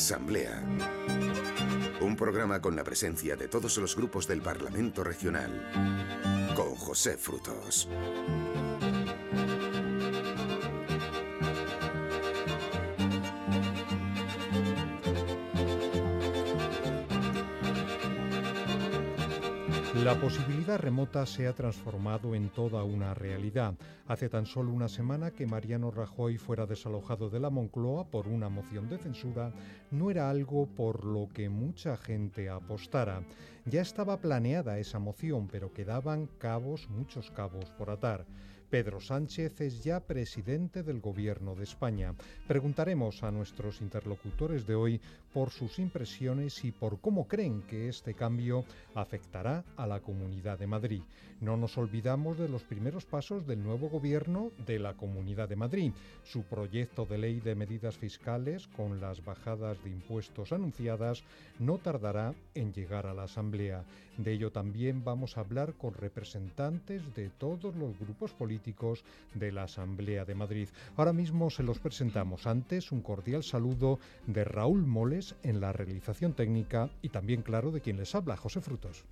Asamblea. Un programa con la presencia de todos los grupos del Parlamento Regional. Con José Frutos. La posibilidad remota se ha transformado en toda una realidad. Hace tan solo una semana que Mariano Rajoy fuera desalojado de la Moncloa por una moción de censura no era algo por lo que mucha gente apostara. Ya estaba planeada esa moción, pero quedaban cabos, muchos cabos por atar. Pedro Sánchez es ya presidente del Gobierno de España. Preguntaremos a nuestros interlocutores de hoy por sus impresiones y por cómo creen que este cambio afectará a la Comunidad de Madrid. No nos olvidamos de los primeros pasos del nuevo Gobierno de la Comunidad de Madrid, su proyecto de ley de medidas fiscales con las bajadas de impuestos anunciadas no tardará en llegar a la Asamblea. De ello también vamos a hablar con representantes de todos los grupos políticos de la Asamblea de Madrid. Ahora mismo se los presentamos. Antes, un cordial saludo de Raúl En la realización técnica y también, claro, de quien les habla, José Frutos.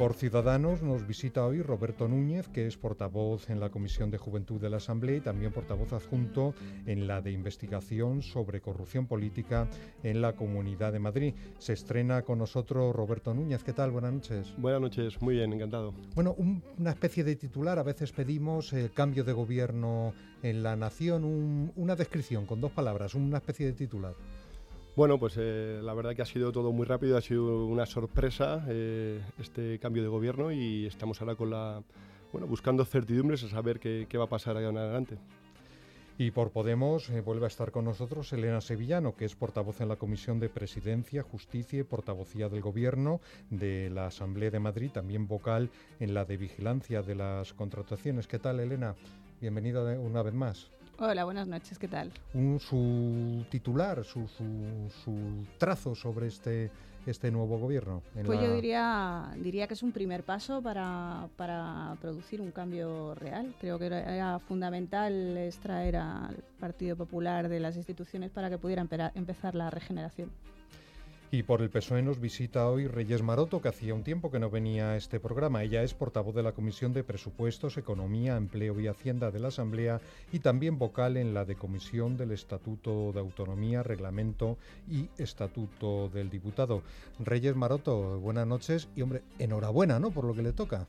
Por Ciudadanos nos visita hoy Roberto Núñez, que es portavoz en la Comisión de Juventud de la Asamblea y también portavoz adjunto en la de investigación sobre corrupción política en la Comunidad de Madrid. Se estrena con nosotros Roberto Núñez. ¿Qué tal? Buenas noches. Buenas noches, muy bien, encantado. Bueno, una especie de titular, a veces pedimos el cambio de gobierno en la nación, una descripción con dos palabras, una especie de titular. Bueno, pues eh, la verdad que ha sido todo muy rápido, ha sido una sorpresa eh, este cambio de gobierno y estamos ahora con la, bueno, buscando certidumbres a saber qué, va a pasar allá en adelante. Y por Podemos eh, vuelve a estar con nosotros Elena Sevillano, que es portavoz en la Comisión de Presidencia, Justicia y Portavocía del Gobierno de la Asamblea de Madrid, también vocal en la de Vigilancia de las Contrataciones. ¿Qué tal, Elena? Bienvenida una vez más. Hola, buenas noches, ¿qué tal? Un, su titular, su, su, trazo sobre este, este nuevo gobierno. pues yo diría, diría que es un primer paso para, para producir un cambio real. Creo que era, fundamental extraer al Partido Popular de las instituciones para que pudiera empezar la regeneración. Y por el PSOE nos visita hoy Reyes Maroto, que hacía un tiempo que no venía a este programa. Ella es portavoz de la Comisión de Presupuestos, Economía, Empleo y Hacienda de la Asamblea y también vocal en la de Comisión del Estatuto de Autonomía, Reglamento y Estatuto del Diputado. Reyes Maroto, buenas noches y hombre, enhorabuena, ¿no? Por lo que le toca.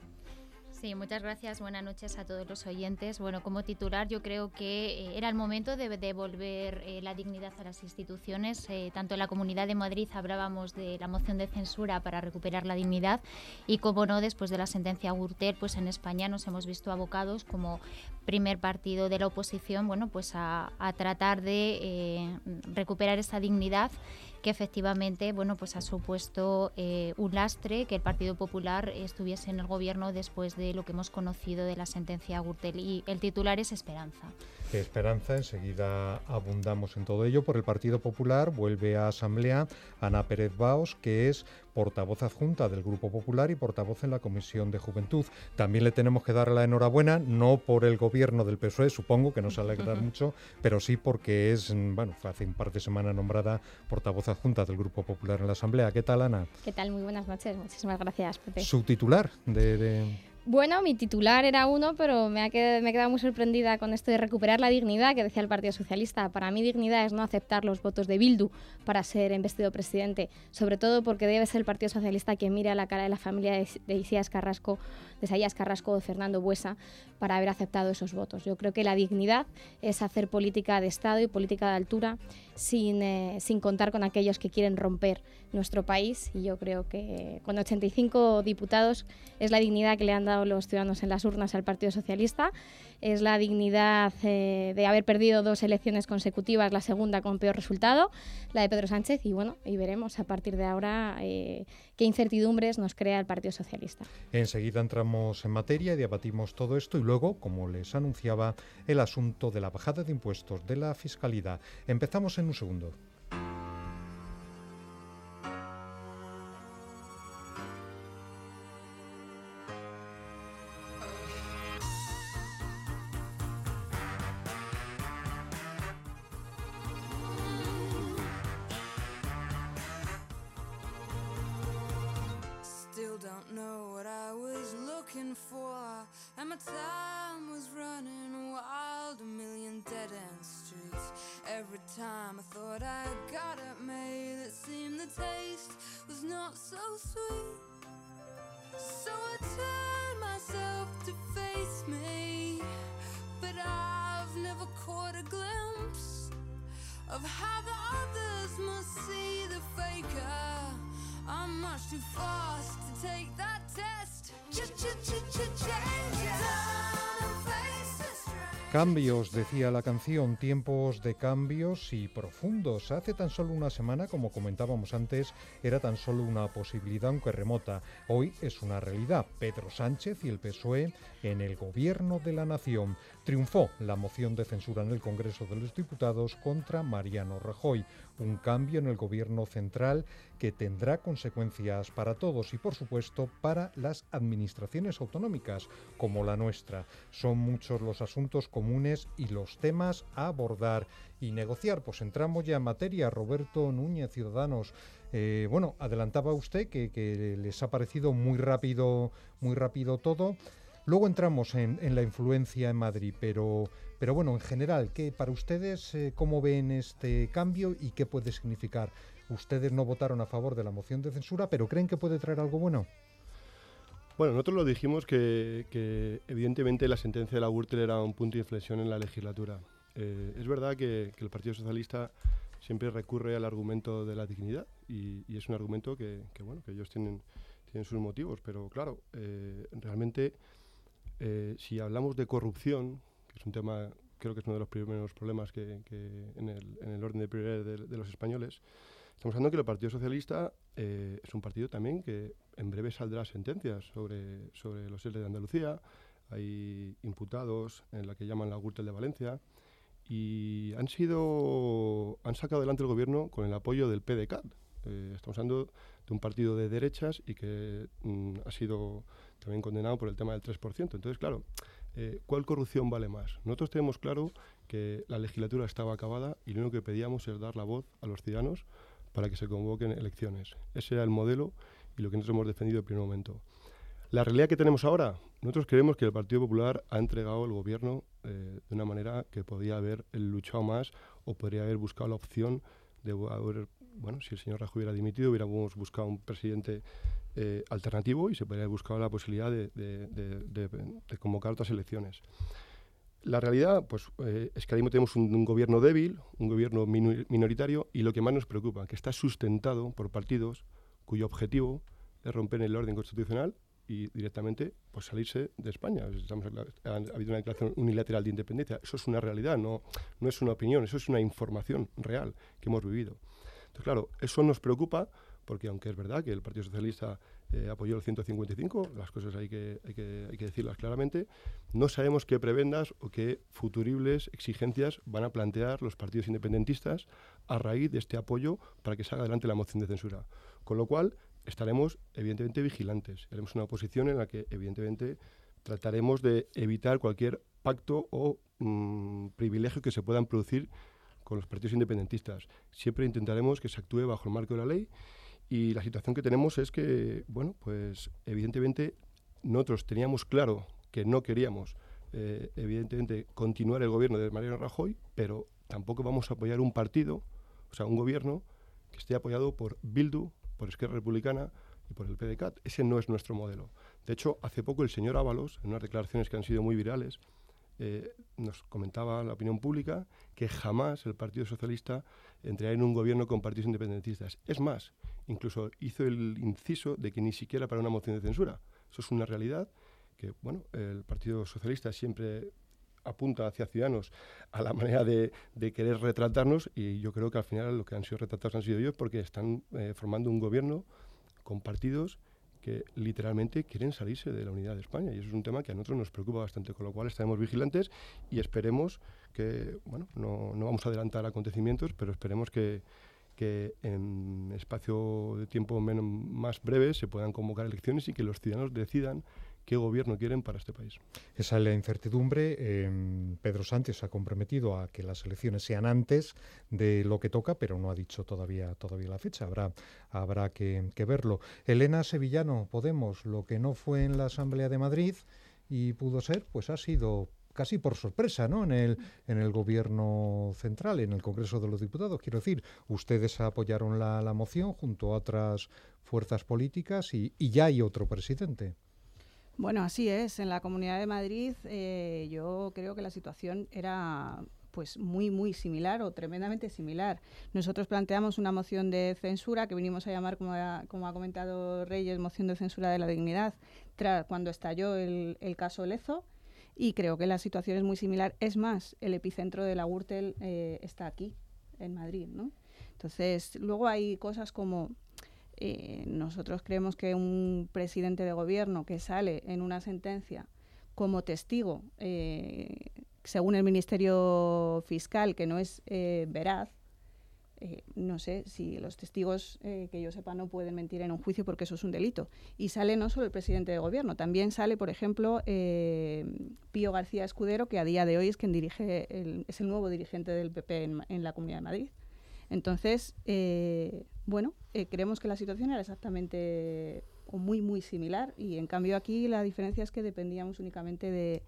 Sí, muchas gracias. Buenas noches a todos los oyentes. Bueno, como titular yo creo que eh, era el momento de devolver eh, la dignidad a las instituciones. Eh, tanto en la Comunidad de Madrid hablábamos de la moción de censura para recuperar la dignidad y como no, después de la sentencia Gürtel, pues en España nos hemos visto abocados como primer partido de la oposición, bueno, pues a, a tratar de recuperar esa dignidad que efectivamente bueno, pues ha supuesto eh, un lastre que el Partido Popular estuviese en el gobierno después de lo que hemos conocido de la sentencia Gürtel. Y el titular es Esperanza. Esperanza, enseguida abundamos en todo ello. Por el Partido Popular vuelve a Asamblea Ana Pérez Baos, que es portavoz adjunta del Grupo Popular y portavoz en la Comisión de Juventud. También le tenemos que dar la enhorabuena, no por el gobierno del PSOE, supongo que nos alegra mucho, pero sí porque es, bueno, hace un par de semanas nombrada portavoz adjunta del Grupo Popular en la Asamblea. ¿Qué tal, Ana? ¿Qué tal? Muy buenas noches. Muchísimas gracias, Pepe. Su titular de... Bueno, mi titular era uno, pero me, ha quedado, me he quedado muy sorprendida con esto de recuperar la dignidad que decía el Partido Socialista. Para mí dignidad es no aceptar los votos de Bildu para ser investido presidente, sobre todo porque debe ser el Partido Socialista quien mire a la cara de la familia de, de Isías Carrasco, de Isaías Carrasco o Fernando Buesa para haber aceptado esos votos. Yo creo que la dignidad es hacer política de Estado y política de altura sin, eh, sin contar con aquellos que quieren romper nuestro país y yo creo que con 85 diputados es la dignidad que le han dado los ciudadanos en las urnas al Partido Socialista, es la dignidad eh, de haber perdido dos elecciones consecutivas, la segunda con peor resultado, la de Pedro Sánchez y bueno, y veremos a partir de ahora eh, qué incertidumbres nos crea el Partido Socialista. Enseguida entramos en materia y debatimos todo esto y luego, como les anunciaba, el asunto de la bajada de impuestos de la fiscalidad. Empezamos en un segundo. Time I thought I got it made, it seemed the taste was not so sweet. So I Cambios, decía la canción, tiempos de cambios y profundos. Hace tan solo una semana, como comentábamos antes, era tan solo una posibilidad, aunque remota. Hoy es una realidad. Pedro Sánchez y el PSOE en el gobierno de la nación. Triunfó la moción de censura en el Congreso de los Diputados contra Mariano Rajoy. Un cambio en el gobierno central que tendrá consecuencias para todos y, por supuesto, para las administraciones autonómicas como la nuestra. Son muchos los asuntos comunes y los temas a abordar y negociar. Pues entramos ya en materia. Roberto Núñez, Ciudadanos. Eh, bueno, adelantaba usted que, les ha parecido muy rápido, muy rápido todo. Luego entramos en, en la influencia en Madrid, pero, pero bueno, en general, ¿qué, para ustedes, eh, ¿cómo ven este cambio y qué puede significar? Ustedes no votaron a favor de la moción de censura, pero ¿creen que puede traer algo bueno? Bueno, nosotros lo dijimos que, evidentemente la sentencia de la Gürtel era un punto de inflexión en la legislatura. Eh, es verdad que, el Partido Socialista siempre recurre al argumento de la dignidad y, es un argumento que, bueno, que ellos tienen, tienen sus motivos, pero claro, eh, realmente si hablamos de corrupción, que es un tema, creo que es uno de los primeros problemas que, en el, en, el, orden de prioridades de, de los españoles, Estamos hablando que el Partido Socialista eh, es un partido también que en breve saldrá sentencias sobre, sobre los ERE de Andalucía. Hay imputados en la que llaman la Gürtel de Valencia y han sido han sacado adelante el gobierno con el apoyo del PDCAT. Eh, estamos hablando de un partido de derechas y que mm, ha sido también condenado por el tema del 3%. Entonces, claro, eh, ¿cuál corrupción vale más? Nosotros tenemos claro que la legislatura estaba acabada y lo único que pedíamos es dar la voz a los ciudadanos para que se convoquen elecciones. Ese era el modelo y lo que nosotros hemos defendido en primer momento. La realidad que tenemos ahora, nosotros creemos que el Partido Popular ha entregado el gobierno eh, de una manera que podía haber luchado más o podría haber buscado la opción de haber, bueno, si el señor Rajoy hubiera dimitido, hubiéramos buscado un presidente eh, alternativo y se podría haber buscado la posibilidad de, de, de, de convocar otras elecciones. La realidad pues, eh, es que ahora mismo tenemos un, un, gobierno débil, un gobierno minoritario y lo que más nos preocupa, que está sustentado por partidos cuyo objetivo es romper el orden constitucional y directamente pues, salirse de España. Estamos, ha, ha, habido una declaración unilateral de independencia. Eso es una realidad, no, no es una opinión, eso es una información real que hemos vivido. Entonces, claro, eso nos preocupa porque aunque es verdad que el Partido Socialista eh, apoyó el 155, las cosas hay que, hay, que, decirlas claramente, no sabemos qué prebendas o qué futuribles exigencias van a plantear los partidos independentistas a raíz de este apoyo para que salga adelante la moción de censura. Con lo cual, estaremos evidentemente vigilantes. Haremos una oposición en la que evidentemente trataremos de evitar cualquier pacto o mmm, privilegio que se puedan producir con los partidos independentistas. Siempre intentaremos que se actúe bajo el marco de la ley y la situación que tenemos es que, bueno, pues evidentemente nosotros teníamos claro que no queríamos, eh, evidentemente, continuar el gobierno de Mariano Rajoy, pero tampoco vamos a apoyar un partido, o sea, un gobierno que esté apoyado por Bildu, por Esquerra Republicana y por el PDCAT. Ese no es nuestro modelo. De hecho, hace poco el señor Ábalos, en unas declaraciones que han sido muy virales, eh, nos comentaba la opinión pública que jamás el Partido Socialista entraría en un gobierno con partidos independentistas. Es más, incluso hizo el inciso de que ni siquiera para una moción de censura. Eso es una realidad que, bueno, el Partido Socialista siempre apunta hacia Ciudadanos a la manera de, querer retratarnos y yo creo que al final lo que han sido retratados han sido ellos porque están eh, formando un gobierno con partidos que literalmente quieren salirse de la unidad de España y eso es un tema que a nosotros nos preocupa bastante, con lo cual estaremos vigilantes y esperemos que, bueno, no, no vamos a adelantar acontecimientos, pero esperemos que, que en espacio de tiempo menos, más breve se puedan convocar elecciones y que los ciudadanos decidan qué gobierno quieren para este país. Esa es la incertidumbre. Pedro Sánchez se ha comprometido a que las elecciones sean antes de lo que toca, pero no ha dicho todavía, todavía la fecha. Habrá, habrá que, verlo. Elena Sevillano, Podemos, lo que no fue en la Asamblea de Madrid y pudo ser, pues ha sido casi por sorpresa, ¿no? En el, en el gobierno central, en el Congreso de los Diputados. Quiero decir, ustedes apoyaron la, la moción junto a otras fuerzas políticas y, ya hay otro presidente. Bueno, así es. En la Comunidad de Madrid eh, yo creo que la situación era pues muy muy similar o tremendamente similar. Nosotros planteamos una moción de censura que vinimos a llamar, como ha, comentado Reyes, moción de censura de la dignidad, tras cuando estalló el, el caso Lezo y creo que la situación es muy similar. Es más, el epicentro de la Gürtel eh, está aquí, en Madrid, ¿no? Entonces, luego hay cosas como eh, nosotros creemos que un presidente de gobierno que sale en una sentencia como testigo, eh, según el Ministerio Fiscal, que no es eh, veraz, eh, no sé si los testigos que yo sepa no pueden mentir en un juicio porque eso es un delito. Y sale no solo el presidente de gobierno, también sale, por ejemplo, Pío García Escudero, que a día de hoy es quien dirige, el, es el nuevo dirigente del PP en, en la Comunidad de Madrid. Entonces, eh, bueno, eh, creemos que la situación era exactamente o muy, muy similar y en cambio aquí la diferencia es que dependíamos únicamente de,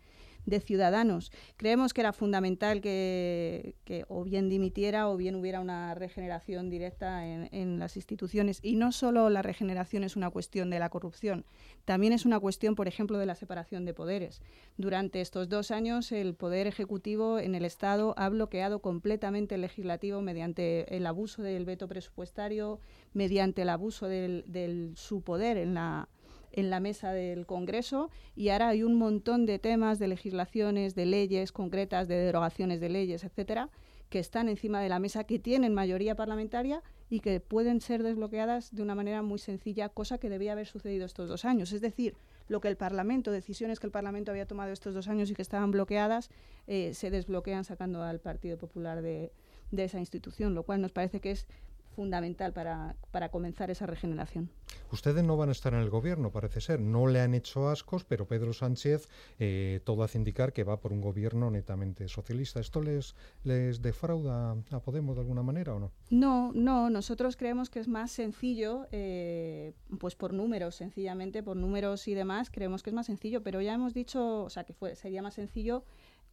de ciudadanos. Creemos que era fundamental que, que, o bien dimitiera o bien hubiera una regeneración directa en, en, las instituciones. Y no solo la regeneración es una cuestión de la corrupción, también es una cuestión, por ejemplo, de la separación de poderes. Durante estos dos años el Poder Ejecutivo en el Estado ha bloqueado completamente el legislativo mediante el abuso del veto presupuestario, mediante el abuso del, del su poder en la en la mesa del Congreso y ahora hay un montón de temas, de legislaciones, de leyes concretas, de derogaciones de leyes, etcétera, que están encima de la mesa, que tienen mayoría parlamentaria y que pueden ser desbloqueadas de una manera muy sencilla, cosa que debía haber sucedido estos dos años. Es decir, lo que el Parlamento, decisiones que el Parlamento había tomado estos dos años y que estaban bloqueadas, eh, se desbloquean sacando al Partido Popular de, de esa institución, lo cual nos parece que es fundamental para, para, comenzar esa regeneración. Ustedes no van a estar en el gobierno, parece ser. No le han hecho ascos, pero Pedro Sánchez eh, todo hace indicar que va por un gobierno netamente socialista. ¿Esto les, les defrauda a Podemos de alguna manera o no? No, no. Nosotros creemos que es más sencillo, eh, pues por números, sencillamente, por números y demás, creemos que es más sencillo, pero ya hemos dicho, o sea, que fue, sería más sencillo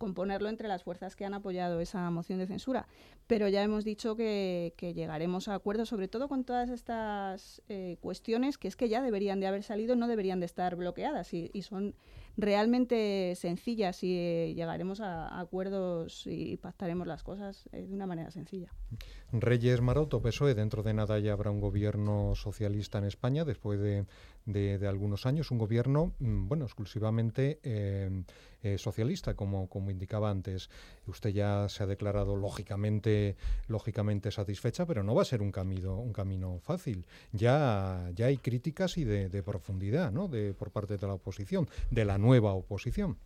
componerlo entre las fuerzas que han apoyado esa moción de censura. Pero ya hemos dicho que, llegaremos a acuerdos, sobre todo con todas estas eh, cuestiones que es que ya deberían de haber salido, no deberían de estar bloqueadas y, son realmente sencillas y eh, llegaremos a, a, acuerdos y pactaremos las cosas eh, de una manera sencilla. Reyes Maroto, PSOE, dentro de nada ya habrá un gobierno socialista en España después de, de, de algunos años, un gobierno, mm, bueno, exclusivamente eh, eh, socialista, como, como indicaba antes. Usted ya se ha declarado lógicamente, lógicamente satisfecha, pero no va a ser un camino, un camino fácil. Ya, ya hay críticas y de, de profundidad, ¿no? De, por parte de la oposición, de la nueva oposición.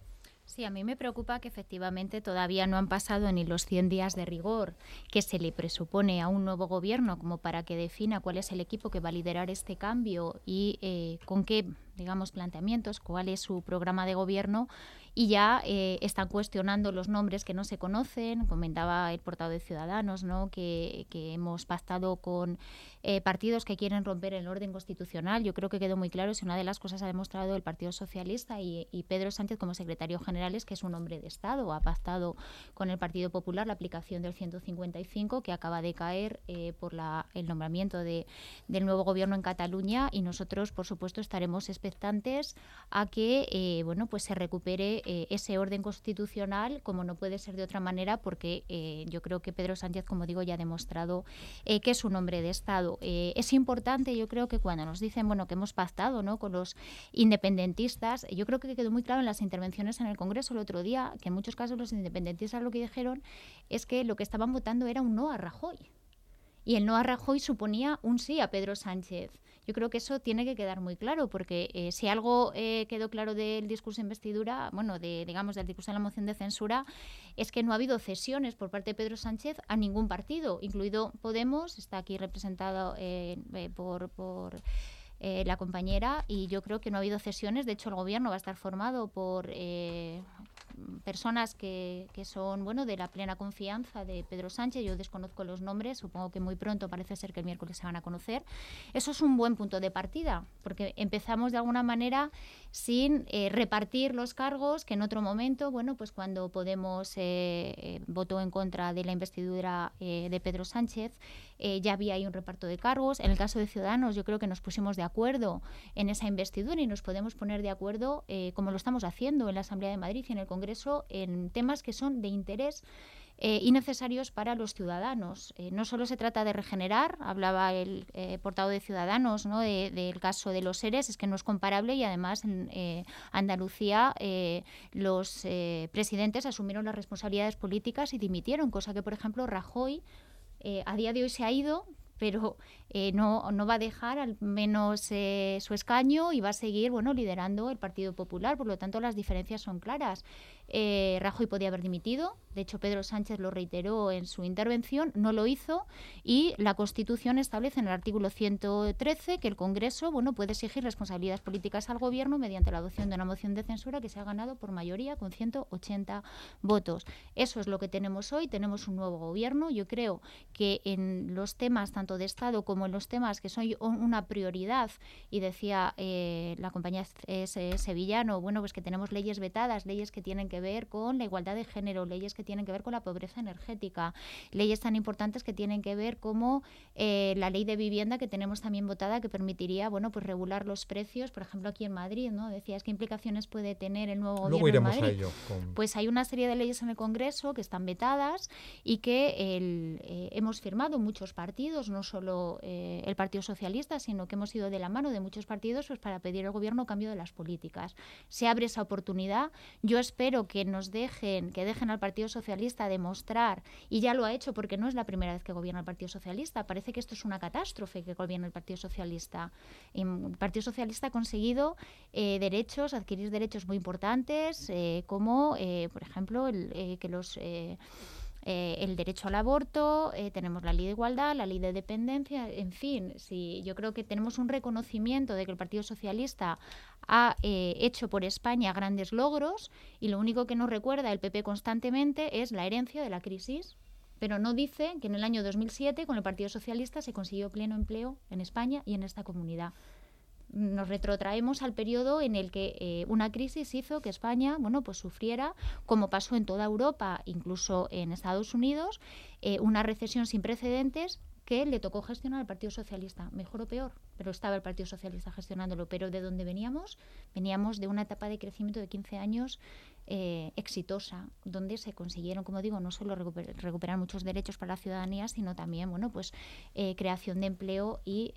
Sí, a mí me preocupa que efectivamente todavía no han pasado ni los 100 días de rigor que se le presupone a un nuevo gobierno como para que defina cuál es el equipo que va a liderar este cambio y eh, con qué, digamos, planteamientos, cuál es su programa de gobierno y ya eh, están cuestionando los nombres que no se conocen. Comentaba el portavoz de Ciudadanos ¿no? que, que hemos pactado con eh, partidos que quieren romper el orden constitucional. Yo creo que quedó muy claro si una de las cosas ha demostrado el Partido Socialista y, Pedro Sánchez como secretario general es que es un hombre de Estado. Ha pactado con el Partido Popular la aplicación del 155 que acaba de caer eh, por la, el nombramiento de, del nuevo gobierno en Cataluña y nosotros, por supuesto, estaremos expectantes a que eh, bueno, pues se recupere ese orden constitucional, como no puede ser de otra manera, porque yo creo que Pedro Sánchez, como digo, ya ha demostrado que es un hombre de Estado. Es importante, yo creo que cuando nos dicen bueno, que hemos pactado ¿no? con los independentistas, yo creo que quedó muy claro en las intervenciones en el Congreso el otro día, que en muchos casos los independentistas lo que dijeron es que lo que estaban votando era un no a Rajoy. Y el no a Rajoy suponía un sí a Pedro Sánchez. Yo creo que eso tiene que quedar muy claro, porque eh, si algo eh, quedó claro del discurso de investidura, bueno, de, digamos, del discurso de la moción de censura, es que no ha habido cesiones por parte de Pedro Sánchez a ningún partido, incluido Podemos, está aquí representado eh, por, por eh, la compañera y yo creo que no ha habido cesiones. De hecho, el gobierno va a estar formado por eh, personas que, que, son bueno de la plena confianza de Pedro Sánchez. Yo desconozco los nombres, supongo que muy pronto parece ser que el miércoles se van a conocer. Eso es un buen punto de partida, porque empezamos de alguna manera sin eh, repartir los cargos que en otro momento, bueno, pues cuando Podemos eh, eh, votó en contra de la investidura de Pedro Sánchez, eh, ya había ahí un reparto de cargos. En el caso de Ciudadanos, yo creo que nos pusimos de acuerdo en esa investidura y nos podemos poner de acuerdo, eh, como lo estamos haciendo en la Asamblea de Madrid y en el Congreso, en temas que son de interés eh, y necesarios para los ciudadanos. Eh, no solo se trata de regenerar, hablaba el portavoz de Ciudadanos ¿no? de, del caso de los seres, es que no es comparable y además en Andalucía los presidentes asumieron las responsabilidades políticas y dimitieron, cosa que por ejemplo Rajoy eh, a día de hoy se ha ido pero eh, no, no va a dejar al menos eh, su escaño y va a seguir bueno, liderando el Partido Popular. Por lo tanto, las diferencias son claras. Eh, Rajoy podía haber dimitido, de hecho Pedro Sánchez lo reiteró en su intervención, no lo hizo y la Constitución establece en el artículo 113 que el Congreso bueno, puede exigir responsabilidades políticas al Gobierno mediante la adopción de una moción de censura que se ha ganado por mayoría con 180 votos. Eso es lo que tenemos hoy, tenemos un nuevo Gobierno. Yo creo que en los temas tanto de Estado como en los temas que son una prioridad, y decía eh, la compañía es, sevillano, bueno, pues que tenemos leyes vetadas, leyes que tienen que ver con la igualdad de género, leyes que tienen que ver con la pobreza energética, leyes tan importantes que tienen que ver como eh, la ley de vivienda que tenemos también votada que permitiría, bueno, pues regular los precios, por ejemplo, aquí en Madrid, ¿no? Decías, ¿qué implicaciones puede tener el nuevo Luego gobierno iremos en Madrid? a ello. Con... Pues hay una serie de leyes en el Congreso que están vetadas y que el, eh, hemos firmado muchos partidos, no solo eh, el Partido Socialista, sino que hemos ido de la mano de muchos partidos pues, para pedir al Gobierno cambio de las políticas. Se abre esa oportunidad. Yo espero que nos dejen, que dejen al Partido Socialista demostrar, y ya lo ha hecho porque no es la primera vez que gobierna el Partido Socialista, parece que esto es una catástrofe que gobierna el Partido Socialista. Y el Partido Socialista ha conseguido eh, derechos, adquirir derechos muy importantes, eh, como, eh, por ejemplo, el, que los eh, el derecho al aborto, eh, tenemos la ley de igualdad, la ley de dependencia, en fin, sí, yo creo que tenemos un reconocimiento de que el Partido Socialista ha eh, hecho por España grandes logros y lo único que nos recuerda el PP constantemente es la herencia de la crisis. Pero no dice que en el año 2007 con el Partido Socialista se consiguió pleno empleo en España y en esta comunidad nos retrotraemos al periodo en el que eh, una crisis hizo que España bueno pues sufriera como pasó en toda Europa incluso en Estados Unidos eh, una recesión sin precedentes que le tocó gestionar al Partido Socialista, mejor o peor, pero estaba el Partido Socialista gestionándolo. Pero de dónde veníamos? Veníamos de una etapa de crecimiento de 15 años eh, exitosa, donde se consiguieron, como digo, no solo recuper recuperar muchos derechos para la ciudadanía, sino también, bueno, pues creación de empleo y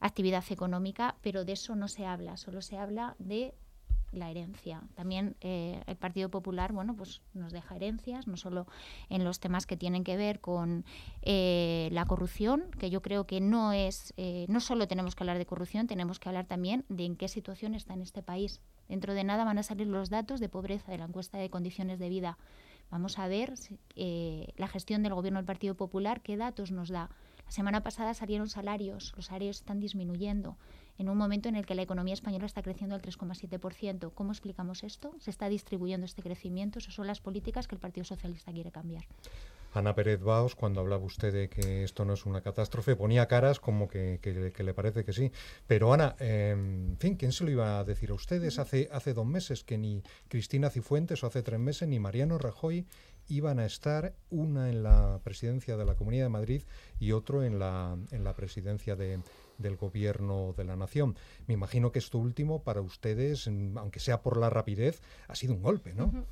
actividad económica, pero de eso no se habla, solo se habla de la herencia. También eh, el Partido Popular, bueno, pues nos deja herencias, no solo en los temas que tienen que ver con eh, la corrupción, que yo creo que no es, eh, no solo tenemos que hablar de corrupción, tenemos que hablar también de en qué situación está en este país. Dentro de nada van a salir los datos de pobreza de la encuesta de condiciones de vida. Vamos a ver la gestión del gobierno del Partido Popular, qué datos nos da. La semana pasada salieron salarios, los salarios están disminuyendo en un momento en el que la economía española está creciendo al 3,7%. ¿Cómo explicamos esto? ¿Se está distribuyendo este crecimiento? Esas son las políticas que el Partido Socialista quiere cambiar. Ana Pérez Baos, cuando hablaba usted de que esto no es una catástrofe, ponía caras como que, que, que le parece que sí. Pero Ana, eh, en fin, ¿quién se lo iba a decir a ustedes hace, hace dos meses que ni Cristina Cifuentes o hace tres meses ni Mariano Rajoy iban a estar una en la presidencia de la Comunidad de Madrid y otro en la, en la presidencia de, del gobierno de la nación. Me imagino que esto último para ustedes, aunque sea por la rapidez, ha sido un golpe, ¿no?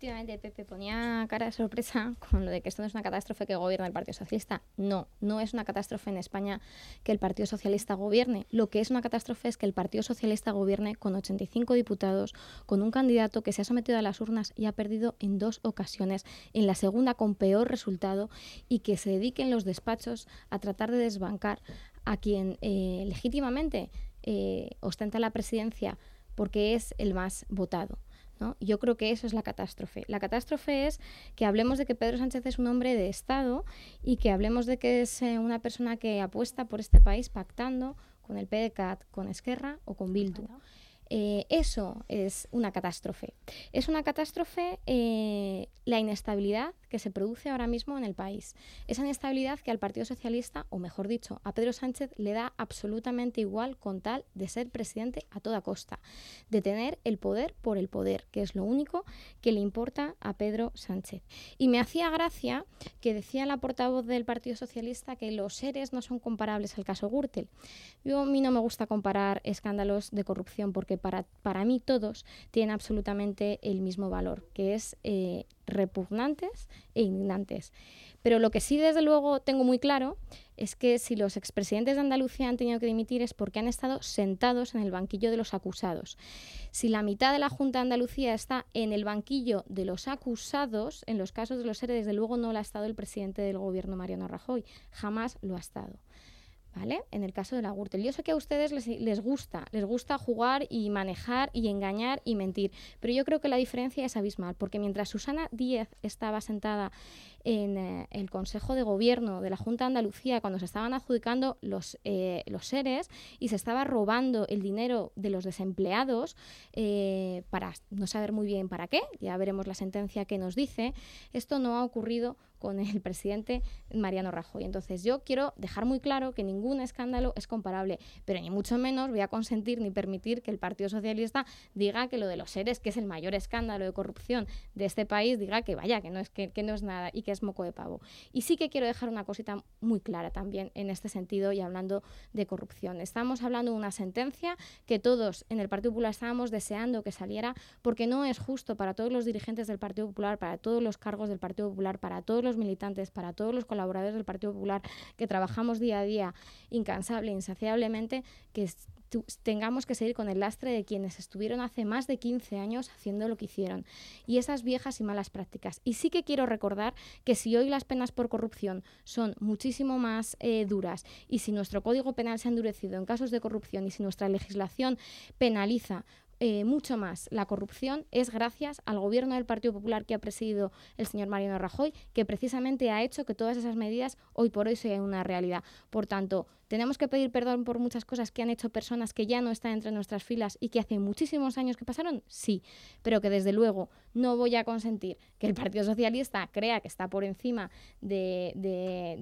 Efectivamente, Pepe ponía cara de sorpresa con lo de que esto no es una catástrofe que gobierna el Partido Socialista. No, no es una catástrofe en España que el Partido Socialista gobierne. Lo que es una catástrofe es que el Partido Socialista gobierne con 85 diputados, con un candidato que se ha sometido a las urnas y ha perdido en dos ocasiones, en la segunda con peor resultado, y que se dediquen los despachos a tratar de desbancar a quien eh, legítimamente eh, ostenta la presidencia porque es el más votado. Yo creo que eso es la catástrofe. La catástrofe es que hablemos de que Pedro Sánchez es un hombre de Estado y que hablemos de que es eh, una persona que apuesta por este país pactando con el PDCAT, con Esquerra o con Bildu. Eh, eso es una catástrofe. Es una catástrofe eh, la inestabilidad que se produce ahora mismo en el país. Esa inestabilidad que al Partido Socialista, o mejor dicho, a Pedro Sánchez le da absolutamente igual con tal de ser presidente a toda costa, de tener el poder por el poder, que es lo único que le importa a Pedro Sánchez. Y me hacía gracia que decía la portavoz del Partido Socialista que los seres no son comparables al caso Gürtel. Yo a mí no me gusta comparar escándalos de corrupción porque para, para mí todos tienen absolutamente el mismo valor, que es eh, repugnantes e indignantes. Pero lo que sí, desde luego, tengo muy claro es que si los expresidentes de Andalucía han tenido que dimitir es porque han estado sentados en el banquillo de los acusados. Si la mitad de la Junta de Andalucía está en el banquillo de los acusados, en los casos de los seres, desde luego no lo ha estado el presidente del gobierno, Mariano Rajoy. Jamás lo ha estado. ¿Vale? En el caso de la Gürtel. Yo sé que a ustedes les, les, gusta, les gusta jugar y manejar y engañar y mentir, pero yo creo que la diferencia es abismal, porque mientras Susana Díez estaba sentada en eh, el Consejo de Gobierno de la Junta de Andalucía cuando se estaban adjudicando los, eh, los seres y se estaba robando el dinero de los desempleados eh, para no saber muy bien para qué, ya veremos la sentencia que nos dice, esto no ha ocurrido con el presidente Mariano Rajoy. Entonces yo quiero dejar muy claro que ningún escándalo es comparable, pero ni mucho menos voy a consentir ni permitir que el Partido Socialista diga que lo de los seres, que es el mayor escándalo de corrupción de este país, diga que vaya, que no es, que, que no es nada y que es moco de pavo. Y sí que quiero dejar una cosita muy clara también en este sentido y hablando de corrupción. Estamos hablando de una sentencia que todos en el Partido Popular estábamos deseando que saliera porque no es justo para todos los dirigentes del Partido Popular, para todos los cargos del Partido Popular, para todos los militantes, para todos los colaboradores del Partido Popular que trabajamos día a día incansable, insaciablemente, que tengamos que seguir con el lastre de quienes estuvieron hace más de 15 años haciendo lo que hicieron y esas viejas y malas prácticas. Y sí que quiero recordar que si hoy las penas por corrupción son muchísimo más eh, duras y si nuestro Código Penal se ha endurecido en casos de corrupción y si nuestra legislación penaliza eh, mucho más la corrupción es gracias al gobierno del Partido Popular que ha presidido el señor Mariano Rajoy, que precisamente ha hecho que todas esas medidas hoy por hoy sean una realidad. Por tanto, tenemos que pedir perdón por muchas cosas que han hecho personas que ya no están entre nuestras filas y que hace muchísimos años que pasaron, sí, pero que desde luego no voy a consentir que el Partido Socialista crea que está por encima de,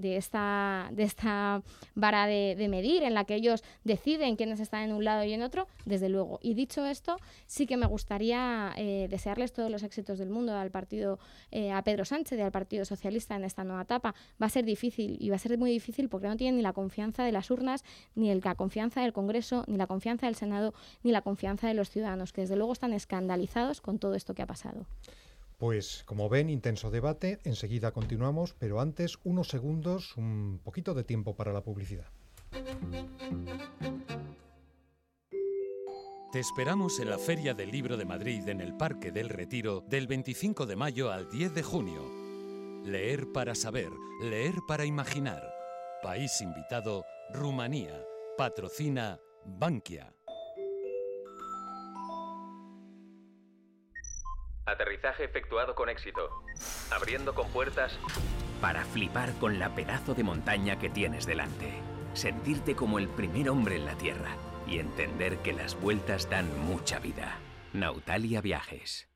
esta vara de, medir en la que ellos deciden quiénes están en un lado y en otro, desde luego. Y dicho esto, sí que me gustaría eh, desearles todos los éxitos del mundo al partido, eh, a Pedro Sánchez y al Partido Socialista en esta nueva etapa. Va a ser difícil y va a ser muy difícil porque no tienen ni la confianza de la las urnas, ni la confianza del Congreso, ni la confianza del Senado, ni la confianza de los ciudadanos, que desde luego están escandalizados con todo esto que ha pasado. Pues como ven, intenso debate, enseguida continuamos, pero antes unos segundos, un poquito de tiempo para la publicidad. Te esperamos en la Feria del Libro de Madrid en el Parque del Retiro del 25 de mayo al 10 de junio. Leer para saber, leer para imaginar. País invitado Rumanía. Patrocina Bankia. Aterrizaje efectuado con éxito. Abriendo con puertas. Para flipar con la pedazo de montaña que tienes delante. Sentirte como el primer hombre en la Tierra. Y entender que las vueltas dan mucha vida. Nautalia Viajes.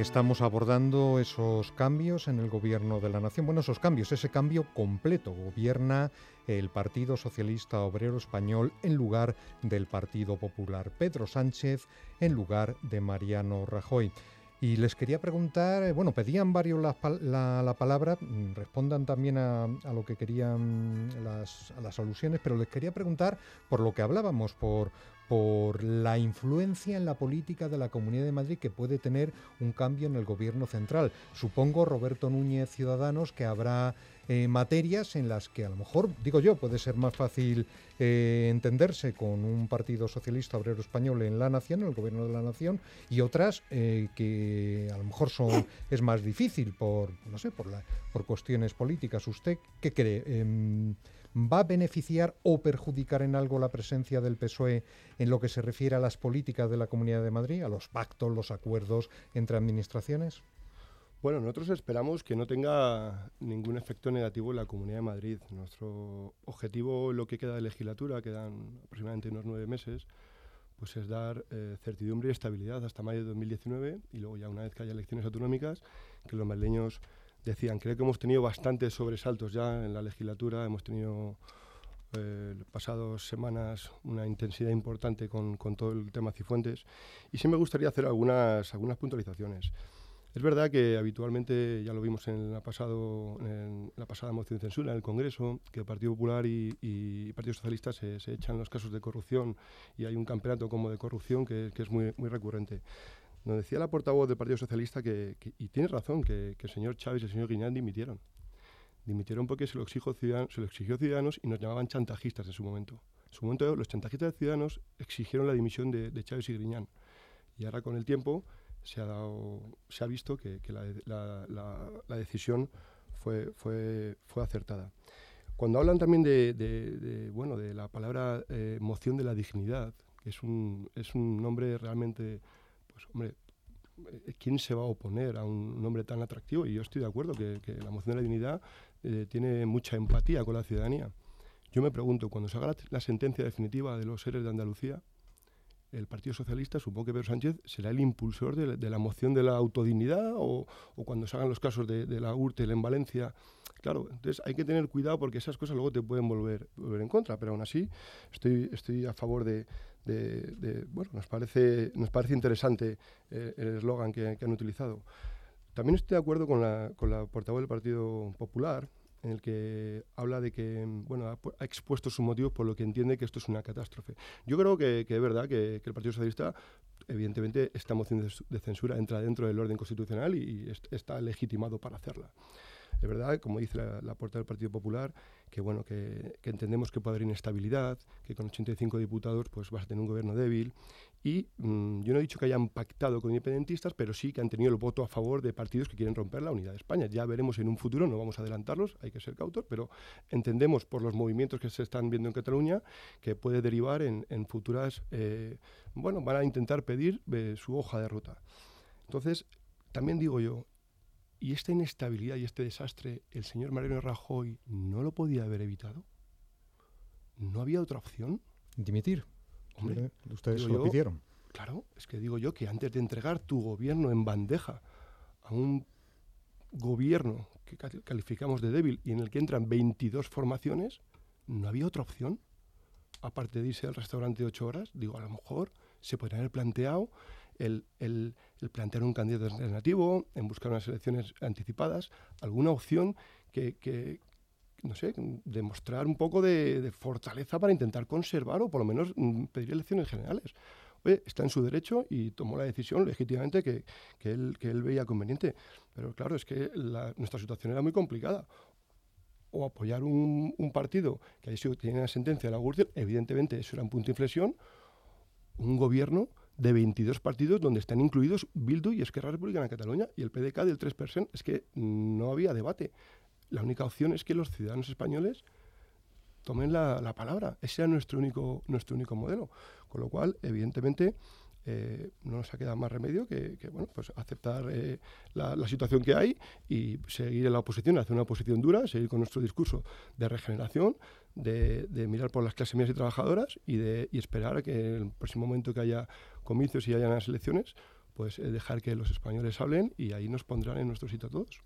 Estamos abordando esos cambios en el gobierno de la nación. Bueno, esos cambios, ese cambio completo. Gobierna el Partido Socialista Obrero Español en lugar del Partido Popular. Pedro Sánchez en lugar de Mariano Rajoy. Y les quería preguntar, eh, bueno, pedían varios la, palabra, mm, respondan también a, lo que querían las, a las alusiones, pero les quería preguntar por lo que hablábamos, por, por la influencia en la política de la Comunidad de Madrid que puede tener un cambio en el gobierno central. Supongo, Roberto Núñez Ciudadanos, que habrá eh, materias en las que a lo mejor, digo yo, puede ser más fácil eh, entenderse con un partido socialista obrero español en la nación, en el gobierno de la nación, y otras eh, que a lo mejor son es más difícil por no sé por la, por cuestiones políticas. ¿Usted qué cree? Em, ¿Va a beneficiar o perjudicar en algo la presencia del PSOE en lo que se refiere a las políticas de la Comunidad de Madrid, a los pactos, los acuerdos entre administraciones? Bueno, nosotros esperamos que no tenga ningún efecto negativo en la Comunidad de Madrid. Nuestro objetivo lo que queda de legislatura, quedan aproximadamente unos nueve meses, pues es dar eh, certidumbre y estabilidad hasta mayo de 2019 y luego ya una vez que haya elecciones autonómicas, que los madrileños decían, creo que hemos tenido bastantes sobresaltos ya en la legislatura, hemos tenido eh, pasadas semanas una intensidad importante con, con, todo el tema Cifuentes y sí me gustaría hacer algunas, algunas puntualizaciones. Es verdad que habitualmente, ya lo vimos en la, pasado, en la pasada moción de censura en el Congreso, que el Partido Popular y, y Partido Socialista se, se, echan los casos de corrupción y hay un campeonato como de corrupción que, es muy, recurrente. Nos decía la portavoz del Partido Socialista que, y tiene razón, que, el señor Chávez y el señor Guiñán dimitieron. Dimitieron porque se lo, exigió Ciudadanos, se lo exigió Ciudadanos y nos llamaban chantajistas en su momento. En su momento los chantajistas de Ciudadanos exigieron la dimisión de, de Chávez y Griñán. Y ahora con el tiempo se ha, visto que, la, decisión fue, acertada. Cuando hablan también de, bueno, de la palabra eh, moción de la dignidad, que es un, nombre realmente, pues hombre, eh, ¿quién se va a oponer a un nombre tan atractivo? Y yo estoy de acuerdo que, que la moción de la dignidad eh, tiene mucha empatía con la ciudadanía. Yo me pregunto, cuando se haga la, la sentencia definitiva de los seres de Andalucía, el Partido Socialista, supongo que Pedro Sánchez será el impulsor de, la moción de la autodignidad o, cuando se hagan los casos de, la Gürtel en Valencia. Claro, entonces hay que tener cuidado porque esas cosas luego te pueden volver, volver en contra, pero aún así estoy, estoy a favor de, de, de, bueno, nos parece, nos parece interesante eh, el eslogan que, que, han utilizado. También estoy de acuerdo con la, con la portavoz del Partido Popular, en el que habla de que bueno, ha, expuesto sus motivos por lo que entiende que esto es una catástrofe. Yo creo que, es verdad que, el Partido Socialista, evidentemente, esta moción de, censura entra dentro del orden constitucional y, está legitimado para hacerla. Es verdad, como dice la, la porta del Partido Popular, que bueno, que, entendemos que puede haber inestabilidad, que con 85 diputados pues vas a tener un gobierno débil y mmm, yo no he dicho que hayan pactado con independentistas, pero sí que han tenido el voto a favor de partidos que quieren romper la unidad de España. Ya veremos en un futuro, no vamos a adelantarlos, hay que ser cautos, pero entendemos por los movimientos que se están viendo en Cataluña que puede derivar en, en futuras, eh, bueno, van a intentar pedir eh, su hoja de ruta. Entonces, también digo yo, y esta inestabilidad y este desastre, el señor Mariano Rajoy no lo podía haber evitado. ¿No había otra opción? Dimitir. Hombre, ustedes lo yo, pidieron. Claro, es que digo yo que antes de entregar tu gobierno en bandeja a un gobierno que calificamos de débil y en el que entran 22 formaciones, no había otra opción. Aparte de irse al restaurante de ocho horas, digo, a lo mejor se podría haber planteado el, el, el, plantear un candidato alternativo, en buscar unas elecciones anticipadas, alguna opción que, que no sé, demostrar un poco de, fortaleza para intentar conservar o por lo menos mm, pedir elecciones generales. Oye, está en su derecho y tomó la decisión legítimamente que, él, veía conveniente. Pero claro, es que nuestra situación era muy complicada o apoyar un, partido que ha sido, tiene una sentencia de la Gürtel, evidentemente eso era un punto de inflexión, un gobierno de 22 partidos donde están incluidos Bildu y Esquerra Republicana de Cataluña y el PDK del 3%. Es que no había debate. La única opción es que los ciudadanos españoles tomen la, la palabra. Ese era nuestro único, nuestro único modelo. Con lo cual, evidentemente, eh, no nos ha quedado más remedio que, que bueno, pues aceptar eh, la, situación que hay y seguir en la oposición, hacer una oposición dura, seguir con nuestro discurso de regeneración, de, mirar por las clases medias y trabajadoras y, de, esperar que en el próximo momento que haya comicios y haya las elecciones, pues eh, dejar que los españoles hablen y ahí nos pondrán en nuestro sitio a todos.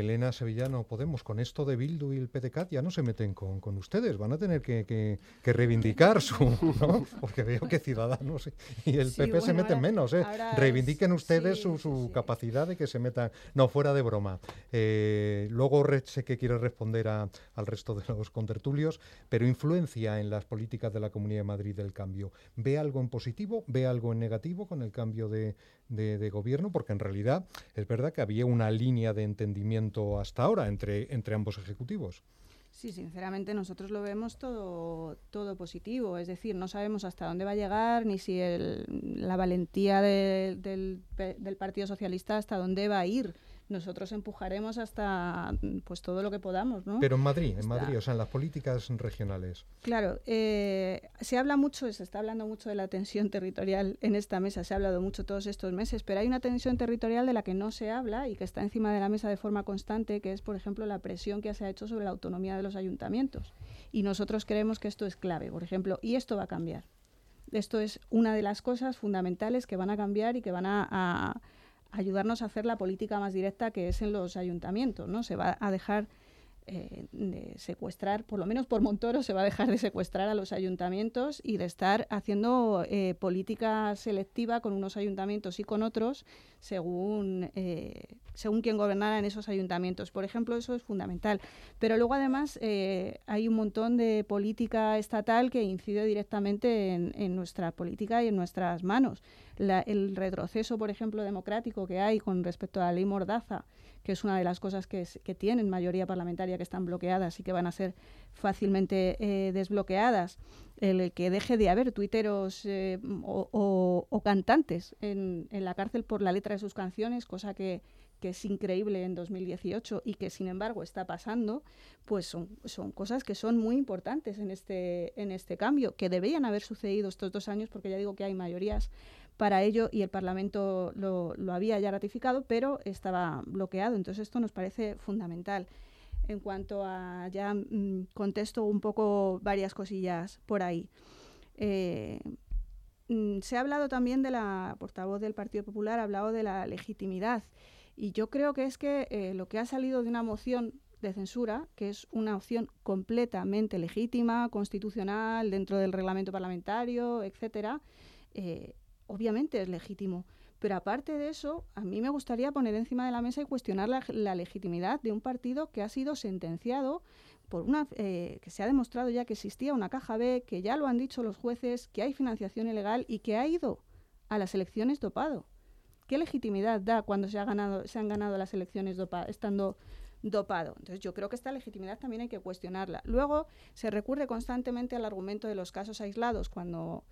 Elena Sevillano, Podemos, con esto de Bildu y el PDCAT ya no se meten con, con ustedes, van a tener que, que, que reivindicar su, ¿no? porque veo que Ciudadanos y el Sí, PP se meten ahora- menos, ¿eh? reivindiquen es- ustedes sí, su, su sí. capacidad de que se metan, no, fuera de broma. Eh, luego sé que quiere responder a- al resto de los contertulios, pero influencia en las políticas de la Comunidad de Madrid del cambio. ¿Ve algo en positivo? ¿Ve algo en negativo con el cambio de, de- de gobierno? Porque en realidad es verdad que había una línea de entendimiento hasta ahora entre, entre ambos ejecutivos. Sí, sinceramente nosotros lo vemos todo, todo positivo. Es decir, no sabemos hasta dónde va a llegar, ni si la valentía del Partido Socialista hasta dónde va a ir. Nosotros empujaremos hasta pues todo lo que podamos, ¿no? Pero en Madrid, en Está- Madrid, o sea, en las políticas regionales. Claro, eh, se habla mucho, se está hablando mucho de la tensión territorial en esta mesa, se ha hablado mucho todos estos meses, pero hay una tensión territorial de la que no se habla y que está encima de la mesa de forma constante, que es, por ejemplo, la presión que se ha hecho sobre la autonomía de los ayuntamientos. Y nosotros creemos que esto es clave, por ejemplo, y esto va a cambiar. Esto es una de las cosas fundamentales que van a cambiar y que van a, a ayudarnos a hacer la política más directa que es en los ayuntamientos, ¿no? Se va a dejar eh, de secuestrar, por lo menos por Montoro, se va a dejar de secuestrar a los ayuntamientos y de estar haciendo eh, política selectiva con unos ayuntamientos y con otros según, eh, según quien gobernara en esos ayuntamientos. Por ejemplo, eso es fundamental. Pero luego, además, hay un montón de política estatal que incide directamente en, en nuestra política y en nuestras manos. La- el retroceso, por ejemplo, democrático que hay con respecto a la ley Mordaza, que es una de las cosas que, tienen mayoría parlamentaria que están bloqueadas y que van a ser fácilmente eh, desbloqueadas, el, que deje de haber tuiteros eh, o, cantantes en, la cárcel por la letra de sus canciones, cosa que, que es increíble en 2018 y que sin embargo está pasando, pues son, son cosas que son muy importantes en este, en este cambio, que deberían haber sucedido estos dos años, porque ya digo que hay mayorías para ello y el Parlamento lo, lo había ya ratificado, pero estaba bloqueado. Entonces esto nos parece fundamental. En cuanto a ya mm, contesto un poco varias cosillas por ahí. Eh, mm, se ha hablado también de la portavoz del Partido Popular, ha hablado de la legitimidad. Y yo creo que es que eh, lo que ha salido de una moción de censura, que es una opción completamente legítima, constitucional, dentro del reglamento parlamentario, etcétera, eh, obviamente es legítimo. Pero aparte de eso, a mí me gustaría poner encima de la mesa y cuestionar la, legitimidad de un partido que ha sido sentenciado por una eh, que se ha demostrado ya que existía una caja B, que ya lo han dicho los jueces, que hay financiación ilegal y que ha ido a las elecciones dopado. ¿Qué legitimidad da cuando se, ha ganado, se han ganado las elecciones dopa, estando dopado? Entonces yo creo que esta legitimidad también hay que cuestionarla. Luego se recurre constantemente al argumento de los casos aislados cuando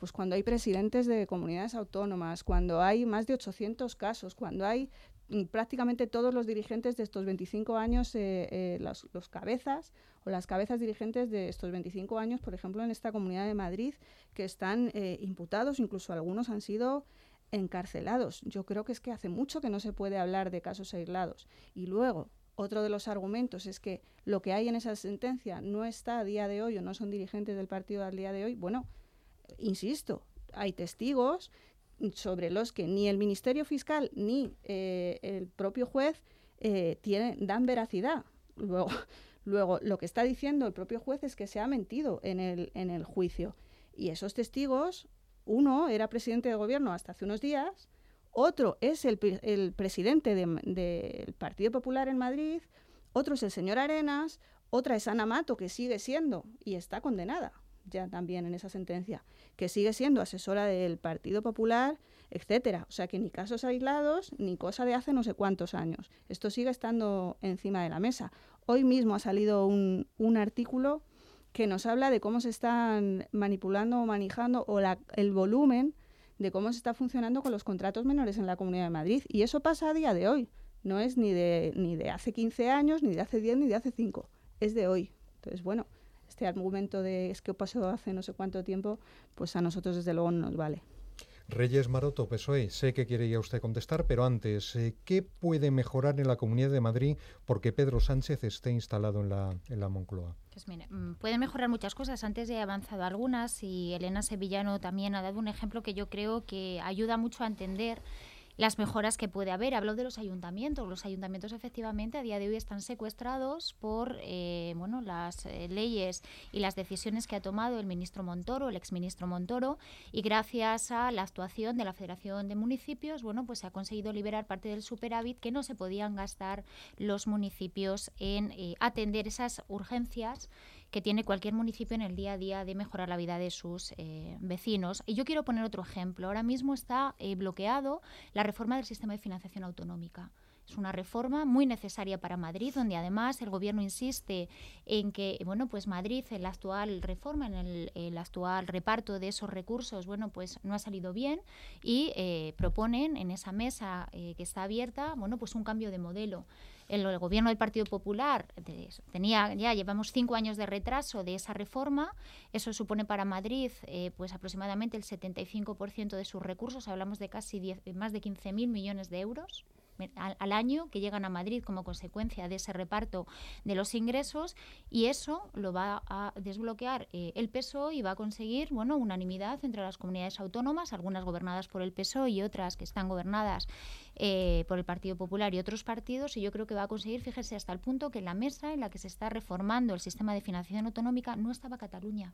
pues cuando hay presidentes de comunidades autónomas, cuando hay más de 800 casos, cuando hay mm, prácticamente todos los dirigentes de estos 25 años, eh, eh, los, cabezas o las cabezas dirigentes de estos 25 años, por ejemplo, en esta comunidad de Madrid, que están eh, imputados, incluso algunos han sido encarcelados. Yo creo que es que hace mucho que no se puede hablar de casos aislados. Y luego, otro de los argumentos es que lo que hay en esa sentencia no está a día de hoy o no son dirigentes del partido al día de hoy. Bueno, insisto, hay testigos sobre los que ni el Ministerio Fiscal ni eh, el propio juez eh, tienen, dan veracidad. Luego, luego, lo que está diciendo el propio juez es que se ha mentido en el, en el juicio. Y esos testigos, uno era presidente de gobierno hasta hace unos días, otro es el, el presidente de- del Partido Popular en Madrid, otro es el señor Arenas, otra es Ana Mato, que sigue siendo y está condenada ya también en esa sentencia, que sigue siendo asesora del Partido Popular, etcétera. O sea que ni casos aislados, ni cosa de hace no sé cuántos años. Esto sigue estando encima de la mesa. Hoy mismo ha salido un, un artículo que nos habla de cómo se están manipulando o manejando o la- el volumen de cómo se está funcionando con los contratos menores en la Comunidad de Madrid. Y eso pasa a día de hoy. No es ni de, ni de hace 15 años, ni de hace 10, ni de hace 5. Es de hoy. Entonces, bueno, este argumento de es que pasó hace no sé cuánto tiempo, pues a nosotros desde luego no nos vale. Reyes Maroto, PSOE, sé que quiere ya usted contestar, pero antes, eh, ¿qué puede mejorar en la Comunidad de Madrid porque Pedro Sánchez esté instalado en la, en la Moncloa? Pues mire, mm, pueden mejorar muchas cosas. Antes he avanzado algunas y Elena Sevillano también ha dado un ejemplo que yo creo que ayuda mucho a entender las mejoras que puede haber. Hablo de los ayuntamientos. Los ayuntamientos efectivamente a día de hoy están secuestrados por eh, bueno, las eh, leyes y las decisiones que ha tomado el ministro Montoro, el exministro Montoro, y gracias a la actuación de la Federación de Municipios, bueno, pues se ha conseguido liberar parte del superávit que no se podían gastar los municipios en eh, atender esas urgencias que tiene cualquier municipio en el día a día de mejorar la vida de sus eh, vecinos. Y yo quiero poner otro ejemplo. Ahora mismo está eh, bloqueado la reforma del sistema de financiación autonómica. Es una reforma muy necesaria para Madrid, donde además el gobierno insiste en que, bueno, pues Madrid, en la actual reforma, en el, actual reparto de esos recursos, bueno, pues no ha salido bien y eh, proponen en esa mesa que está abierta, bueno, pues un cambio de modelo el, gobierno del Partido Popular tenía ya llevamos cinco años de retraso de esa reforma. Eso supone para Madrid eh, pues aproximadamente el 75% de sus recursos. Hablamos de casi más de 15.000 millones de euros al, año que llegan a Madrid como consecuencia de ese reparto de los ingresos y eso lo va a desbloquear eh, el PSOE y va a conseguir bueno unanimidad entre las comunidades autónomas, algunas gobernadas por el PSOE y otras que están gobernadas eh, por el Partido Popular y otros partidos y yo creo que va a conseguir, fíjese, hasta el punto que en la mesa en la que se está reformando el sistema de financiación autonómica no estaba Cataluña.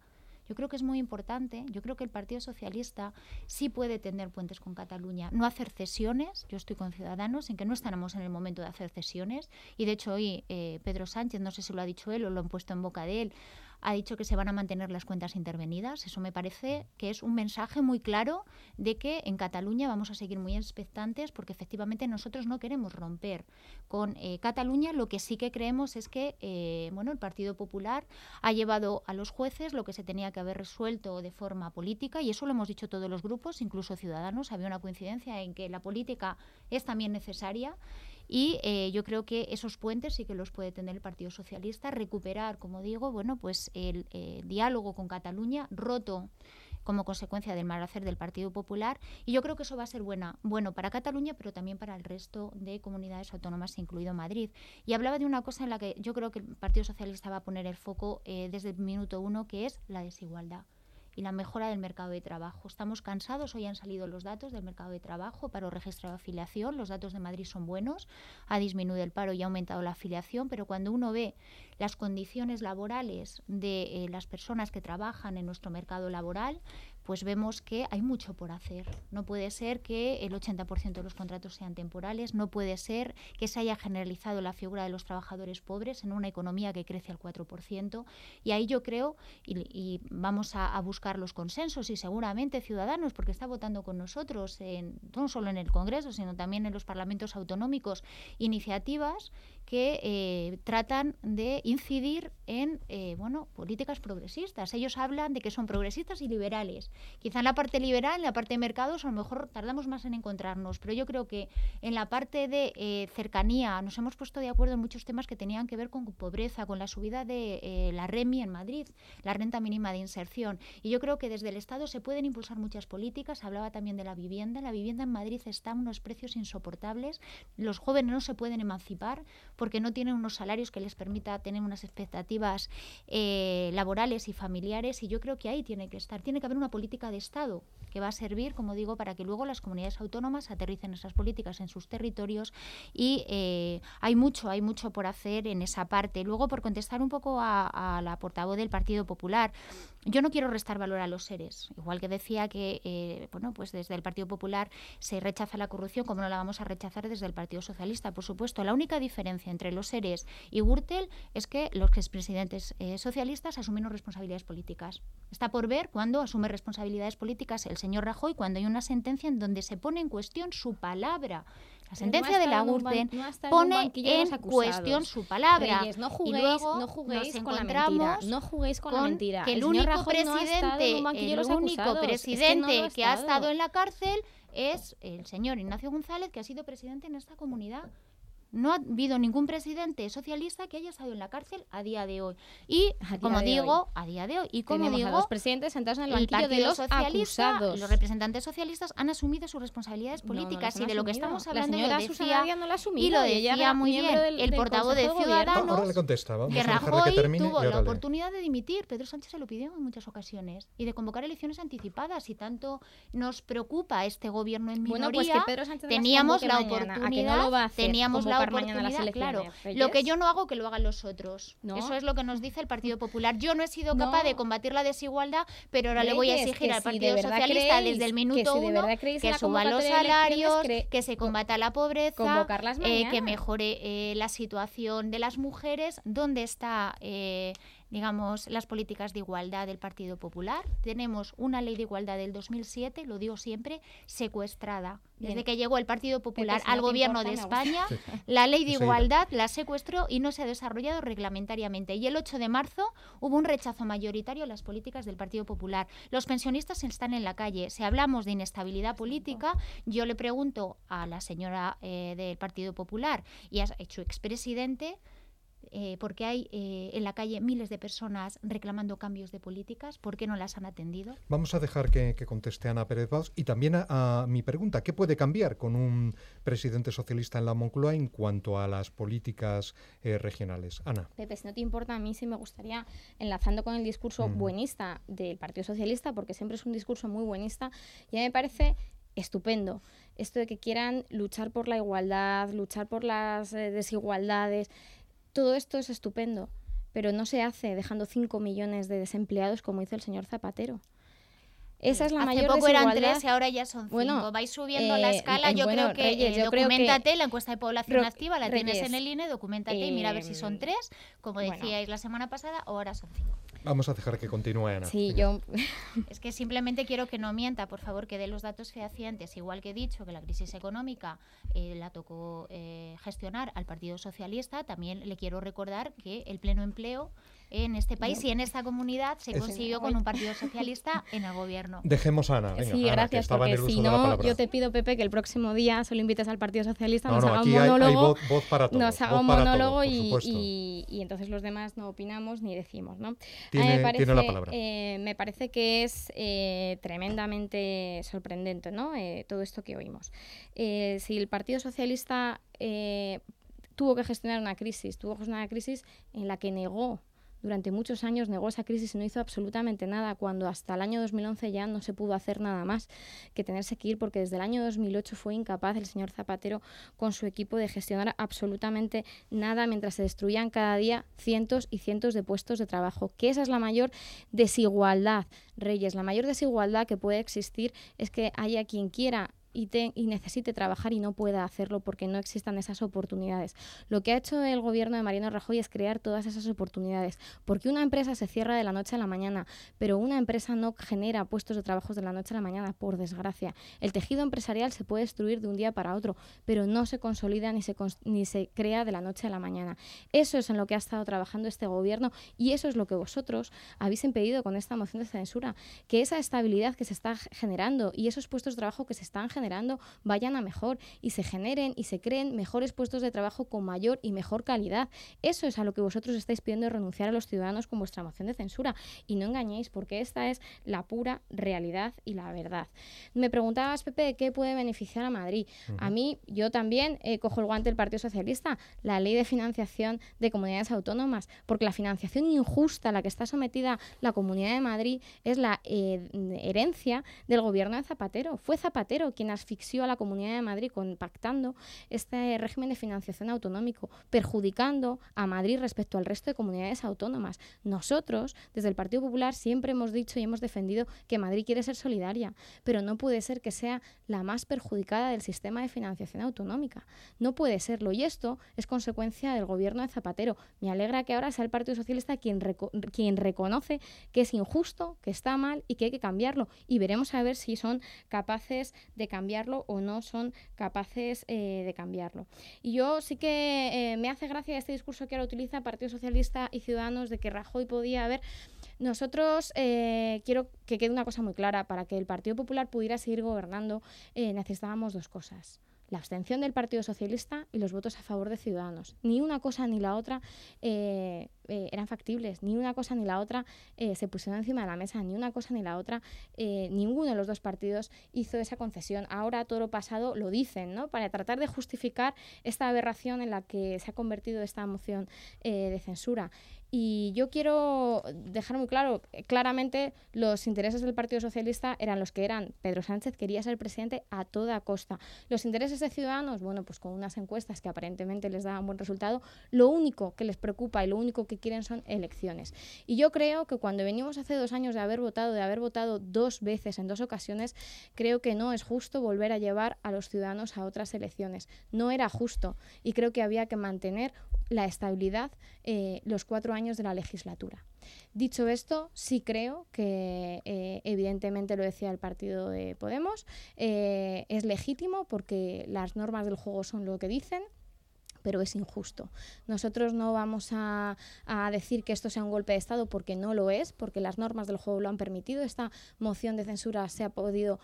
Yo creo que es muy importante, yo creo que el Partido Socialista sí puede tener puentes con Cataluña, no hacer cesiones, yo estoy con Ciudadanos en que no estamos en el momento de hacer cesiones y de hecho hoy eh, Pedro Sánchez, no sé si lo ha dicho él o lo han puesto en boca de él, ha dicho que se van a mantener las cuentas intervenidas. Eso me parece que es un mensaje muy claro de que en Cataluña vamos a seguir muy expectantes porque efectivamente nosotros no queremos romper con eh, Cataluña. Lo que sí que creemos es que eh, bueno, el Partido Popular ha llevado a los jueces lo que se tenía que haber resuelto de forma política y eso lo hemos dicho todos los grupos, incluso Ciudadanos. Había una coincidencia en que la política es también necesaria y eh, yo creo que esos puentes sí que los puede tener el Partido Socialista, recuperar, como digo, bueno, pues el diálogo con Cataluña roto como consecuencia del mal hacer del Partido Popular. Y yo creo que eso va a ser buena, bueno para Cataluña pero también para el resto de comunidades autónomas incluido Madrid. Y hablaba de una cosa en la que yo creo que el Partido Socialista va a poner el foco eh, desde el minuto uno que es la desigualdad y la mejora del mercado de trabajo. Estamos cansados, hoy han salido los datos del mercado de trabajo, paro registrado afiliación, los datos de Madrid son buenos, ha disminuido el paro y ha aumentado la afiliación, pero cuando uno ve las condiciones laborales de eh, las personas que trabajan en nuestro mercado laboral, pues vemos que hay mucho por hacer. No puede ser que el 80% de los contratos sean temporales, no puede ser que se haya generalizado la figura de los trabajadores pobres en una economía que crece al 4%. Y ahí yo creo, y, vamos a, buscar los consensos y seguramente Ciudadanos, porque está votando con nosotros, en, no solo en el Congreso, sino también en los parlamentos autonómicos, iniciativas que eh, tratan de incidir en eh, bueno, políticas progresistas. Ellos hablan de que son progresistas y liberales. Quizá en la parte liberal, en la parte de mercados, a lo mejor tardamos más en encontrarnos, pero yo creo que en la parte de eh, cercanía nos hemos puesto de acuerdo en muchos temas que tenían que ver con pobreza, con la subida de la REMI en Madrid, la renta mínima de inserción. Y yo creo que desde el Estado se pueden impulsar muchas políticas. Hablaba también de la vivienda. La vivienda en Madrid está a unos precios insoportables. Los jóvenes no se pueden emancipar porque no tienen unos salarios que les permita tener unas expectativas eh, laborales y familiares y yo creo que ahí tiene que estar, tiene que haber una política de Estado que va a servir, como digo, para que luego las comunidades autónomas aterricen esas políticas en sus territorios y eh, hay mucho, hay mucho por hacer en esa parte. Luego, por contestar un poco a, la portavoz del Partido Popular, yo no quiero restar valor a los seres, igual que decía que, eh, bueno, pues desde el Partido Popular se rechaza la corrupción, como no la vamos a rechazar desde el Partido Socialista, por supuesto. La única diferencia entre los seres y Gürtel es que los expresidentes eh, socialistas asumieron responsabilidades políticas. Está por ver cuándo asume responsabilidades políticas el señor Rajoy, cuando hay una sentencia en donde se pone en cuestión su palabra. La sentencia de la Gürtel pone en cuestión su palabra. no juguéis, y luego no juguéis con la mentira. No juguéis con, la mentira. Que el, único presidente, el único presidente que ha estado en la cárcel es el señor Ignacio González, que ha sido presidente en esta comunidad No ha habido ningún presidente socialista que haya estado en la cárcel a día de hoy. Y, como digo, a día de hoy. Y como digo, los presidentes sentados en el banquillo de los acusados. Los representantes socialistas han asumido sus responsabilidades políticas y de lo que estamos hablando la lo decía, no la y lo decía muy bien el portavoz de Ciudadanos que Rajoy tuvo la oportunidad de dimitir. Pedro Sánchez se lo pidió en muchas ocasiones y de convocar elecciones anticipadas. Y tanto nos preocupa este gobierno en minoría, bueno, pues que Pedro Sánchez teníamos la mañana, oportunidad, no lo va a hacer, teníamos la oportunidad, claro. Lo que yo no hago que lo hagan los otros. ¿No? Eso es lo que nos dice el Partido Popular. Yo no he sido capaz de combatir la desigualdad, pero ahora le voy a exigir al Partido Socialista desde el minuto que si uno que suban los salarios, que se combata la pobreza, eh, que mejore eh, la situación de las mujeres. ¿Dónde está eh, digamos, las políticas de igualdad del Partido Popular. Tenemos una ley de igualdad del 2007, lo digo siempre, secuestrada. Desde que llegó el Partido Popular al gobierno de España, la ley de igualdad la secuestró y no se ha desarrollado reglamentariamente. Y el 8 de marzo hubo un rechazo mayoritario a las políticas del Partido Popular. Los pensionistas están en la calle. Si hablamos de inestabilidad política, yo le pregunto a la señora eh, del Partido Popular y a su expresidente, eh, porque hay eh, en la calle miles de personas reclamando cambios de políticas, ¿por qué no las han atendido? Vamos a dejar que, conteste Ana Pérez Baus y también a, mi pregunta, ¿qué puede cambiar con un presidente socialista en la Moncloa en cuanto a las políticas eh, regionales? Ana. Pepe, si no te importa, a mí sí me gustaría, enlazando con el discurso mm. buenista del Partido Socialista, porque siempre es un discurso muy buenista, ya me parece estupendo. Esto de que quieran luchar por la igualdad, luchar por las desigualdades, todo esto es estupendo, pero no se hace dejando 5 millones de desempleados como hizo el señor Zapatero. Esa es la Hace mayor poco desigualdad. eran tres y ahora ya son cinco. Bueno, Vais subiendo la eh, escala. yo creo que Reyes, eh, yo creo documentate la encuesta de población activa, la tienes en el INE, documentate y mira a ver si son eh, tres, como decíais la semana pasada, o ahora son cinco. Vamos a dejar que continúe Ana. Sí, yo... es que simplemente quiero que no mienta, por favor, que dé los datos fehacientes. Igual que he dicho que la crisis económica eh, la tocó eh, gestionar al Partido Socialista, también le quiero recordar que el pleno empleo en este país y en esta comunidad se consiguió con un partido socialista en el gobierno. Dejemos a Ana. Venga, sí, Ana, gracias, porque si no, yo te pido, Pepe, que el próximo día solo invites al Partido Socialista, no, nos no, haga aquí un monólogo. Hay, voz, para todos, nos haga un monólogo y, y, y, entonces los demás no opinamos ni decimos, ¿no? Tiene, me parece, tiene la palabra. Eh, me parece que es eh, tremendamente sorprendente, ¿no? Eh, todo esto que oímos. Eh, si el Partido Socialista eh, tuvo que gestionar una crisis, tuvo que gestionar una crisis en la que negó durante muchos años negó esa crisis y no hizo absolutamente nada, cuando hasta el año 2011 ya no se pudo hacer nada más que tenerse que ir, porque desde el año 2008 fue incapaz el señor Zapatero con su equipo de gestionar absolutamente nada mientras se destruían cada día cientos y cientos de puestos de trabajo, que esa es la mayor desigualdad, Reyes, la mayor desigualdad que puede existir es que haya quien quiera y, necesite trabajar y no pueda hacerlo porque no existan esas oportunidades. Lo que ha hecho el gobierno de Mariano Rajoy es crear todas esas oportunidades, porque una empresa se cierra de la noche a la mañana, pero una empresa no genera puestos de trabajo de la noche a la mañana, por desgracia. El tejido empresarial se puede destruir de un día para otro, pero no se consolida ni se, ni se crea de la noche a la mañana. Eso es en lo que ha estado trabajando este gobierno y eso es lo que vosotros habéis impedido con esta moción de censura, que esa estabilidad que se está generando y esos puestos de trabajo que se están generando vayan a mejor y se generen y se creen mejores puestos de trabajo con mayor y mejor calidad. Eso es a lo que vosotros estáis pidiendo renunciar a los ciudadanos con vuestra moción de censura. Y no engañéis, porque esta es la pura realidad y la verdad. Me preguntabas, Pepe, de qué puede beneficiar a Madrid. A mí, yo también eh, cojo el guante del Partido Socialista, la ley de financiación de comunidades autónomas, porque la financiación injusta a la que está sometida la Comunidad de Madrid es la eh, herencia del gobierno de Zapatero. Fue Zapatero quien asfixió a la Comunidad de Madrid compactando este régimen de financiación autonómico, perjudicando a Madrid respecto al resto de comunidades autónomas. Nosotros, desde el Partido Popular, siempre hemos dicho y hemos defendido que Madrid quiere ser solidaria, pero no puede ser que sea la más perjudicada del sistema de financiación autonómica. No puede serlo. Y esto es consecuencia del gobierno de Zapatero. Me alegra que ahora sea el Partido Socialista quien, quien reconoce que es injusto, que está mal y que hay que cambiarlo. Y veremos a ver si son capaces de cambiar o no son capaces eh, de cambiarlo. Y yo sí que eh, me hace gracia este discurso que ahora utiliza Partido Socialista y Ciudadanos de que Rajoy podía haber... Nosotros eh, quiero que quede una cosa muy clara, para que el Partido Popular pudiera seguir gobernando necesitábamos dos cosas la abstención del Partido Socialista y los votos a favor de Ciudadanos. Ni una cosa ni la otra eh, eh, eran factibles, ni una cosa ni la otra eh, se pusieron encima de la mesa, ni una cosa ni la otra, ninguno de los dos partidos hizo esa concesión. Ahora todo lo pasado lo dicen, ¿no? Para tratar de justificar esta aberración en la que se ha convertido esta moción de censura. Y yo quiero dejar muy claro, claramente los intereses del Partido Socialista eran los que eran. Pedro Sánchez quería ser presidente a toda costa. Los intereses de Ciudadanos, bueno, pues con unas encuestas que aparentemente les daban buen resultado, lo único que les preocupa y lo único que quieren son elecciones. Y yo creo que cuando venimos hace dos años de haber votado, de haber votado dos veces en dos ocasiones, creo que no es justo volver a llevar a los ciudadanos a otras elecciones. No era justo y creo que había que mantener la estabilidad eh, los cuatro años de la legislatura. Dicho esto, sí creo que, eh, evidentemente lo decía el partido de Podemos, eh, es legítimo porque las normas del juego son lo que dicen, pero es injusto. Nosotros no vamos a, a, decir que esto sea un golpe de Estado porque no lo es, porque las normas del juego lo han permitido. Esta moción de censura se ha podido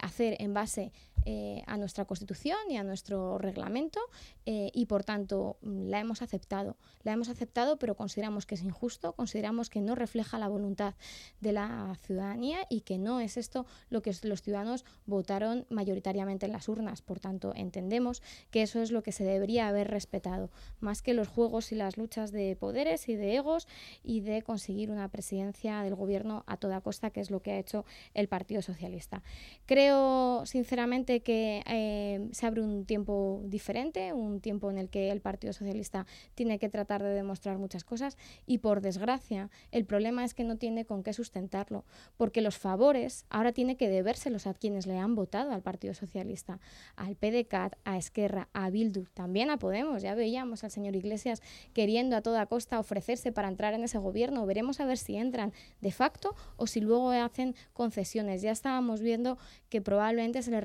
hacer en base eh, a nuestra Constitución y a nuestro reglamento eh, y por tanto mm, la hemos aceptado. La hemos aceptado pero consideramos que es injusto, consideramos que no refleja la voluntad de la ciudadanía y que no es esto lo que los ciudadanos votaron mayoritariamente en las urnas. Por tanto, entendemos que eso es lo que se debería haber respetado, más que los juegos y las luchas de poderes y de egos y de conseguir una presidencia del gobierno a toda costa, que es lo que ha hecho el Partido Socialista. Creo sinceramente que eh, se abre un tiempo diferente, un tiempo en el que el Partido Socialista tiene que tratar de demostrar muchas cosas y por desgracia el problema es que no tiene con qué sustentarlo, porque los favores ahora tiene que debérselos a quienes le han votado al Partido Socialista, al PDCAT, a Esquerra, a Bildu, también a Podemos. Ya veíamos al señor Iglesias queriendo a toda costa ofrecerse para entrar en ese gobierno. Veremos a ver si entran de facto o si luego hacen concesiones. Ya estábamos viendo que probablemente se les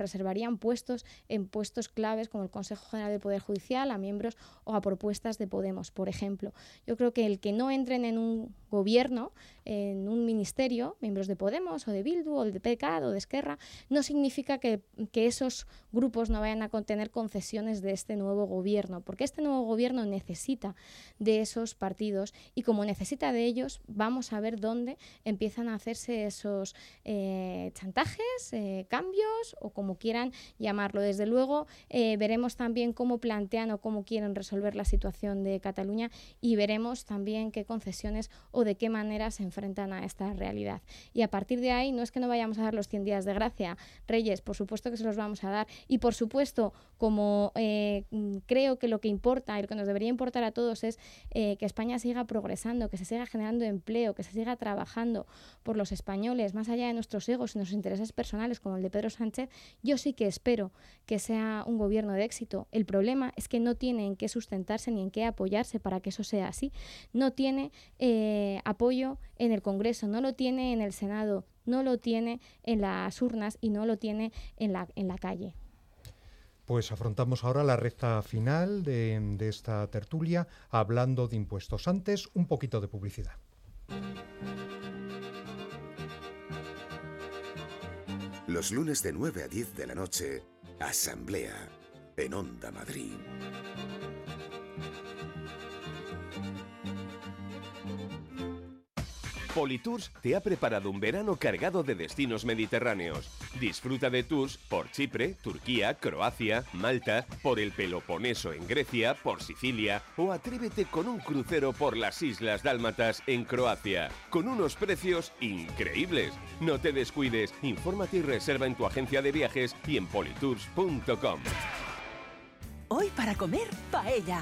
puestos en puestos claves como el Consejo General del Poder Judicial, a miembros o a propuestas de Podemos, por ejemplo. Yo creo que el que no entren en un gobierno, en un ministerio, miembros de Podemos o de Bildu o de PECAD o de Esquerra, no significa que, esos grupos no vayan a contener concesiones de este nuevo gobierno, porque este nuevo gobierno necesita de esos partidos y como necesita de ellos, vamos a ver dónde empiezan a hacerse esos eh, chantajes, eh, cambios o como quieran llamarlo. Desde luego, eh, veremos también cómo plantean o cómo quieren resolver la situación de Cataluña y veremos también qué concesiones o de qué manera se enfrentan a esta realidad. Y a partir de ahí, no es que no vayamos a dar los 100 días de gracia, Reyes, por supuesto que se los vamos a dar. Y por supuesto, como eh, creo que lo que importa y lo que nos debería importar a todos es eh, que España siga progresando, que se siga generando empleo, que se siga trabajando por los españoles, más allá de nuestros egos y nuestros intereses personales, como el de Pedro Sánchez, yo sí que espero que sea un gobierno de éxito. El problema es que no tiene en qué sustentarse ni en qué apoyarse para que eso sea así. No tiene eh, apoyo en el Congreso, no lo tiene en el Senado, no lo tiene en las urnas y no lo tiene en la, en la calle. Pues afrontamos ahora la recta final de, de esta tertulia hablando de impuestos. Antes, un poquito de publicidad. Los lunes de 9 a 10 de la noche, Asamblea en Onda Madrid. Politours te ha preparado un verano cargado de destinos mediterráneos. Disfruta de tours por Chipre, Turquía, Croacia, Malta, por el Peloponeso en Grecia, por Sicilia o atrévete con un crucero por las Islas Dálmatas en Croacia, con unos precios increíbles. No te descuides, infórmate y reserva en tu agencia de viajes y en politours.com. Hoy para comer, paella.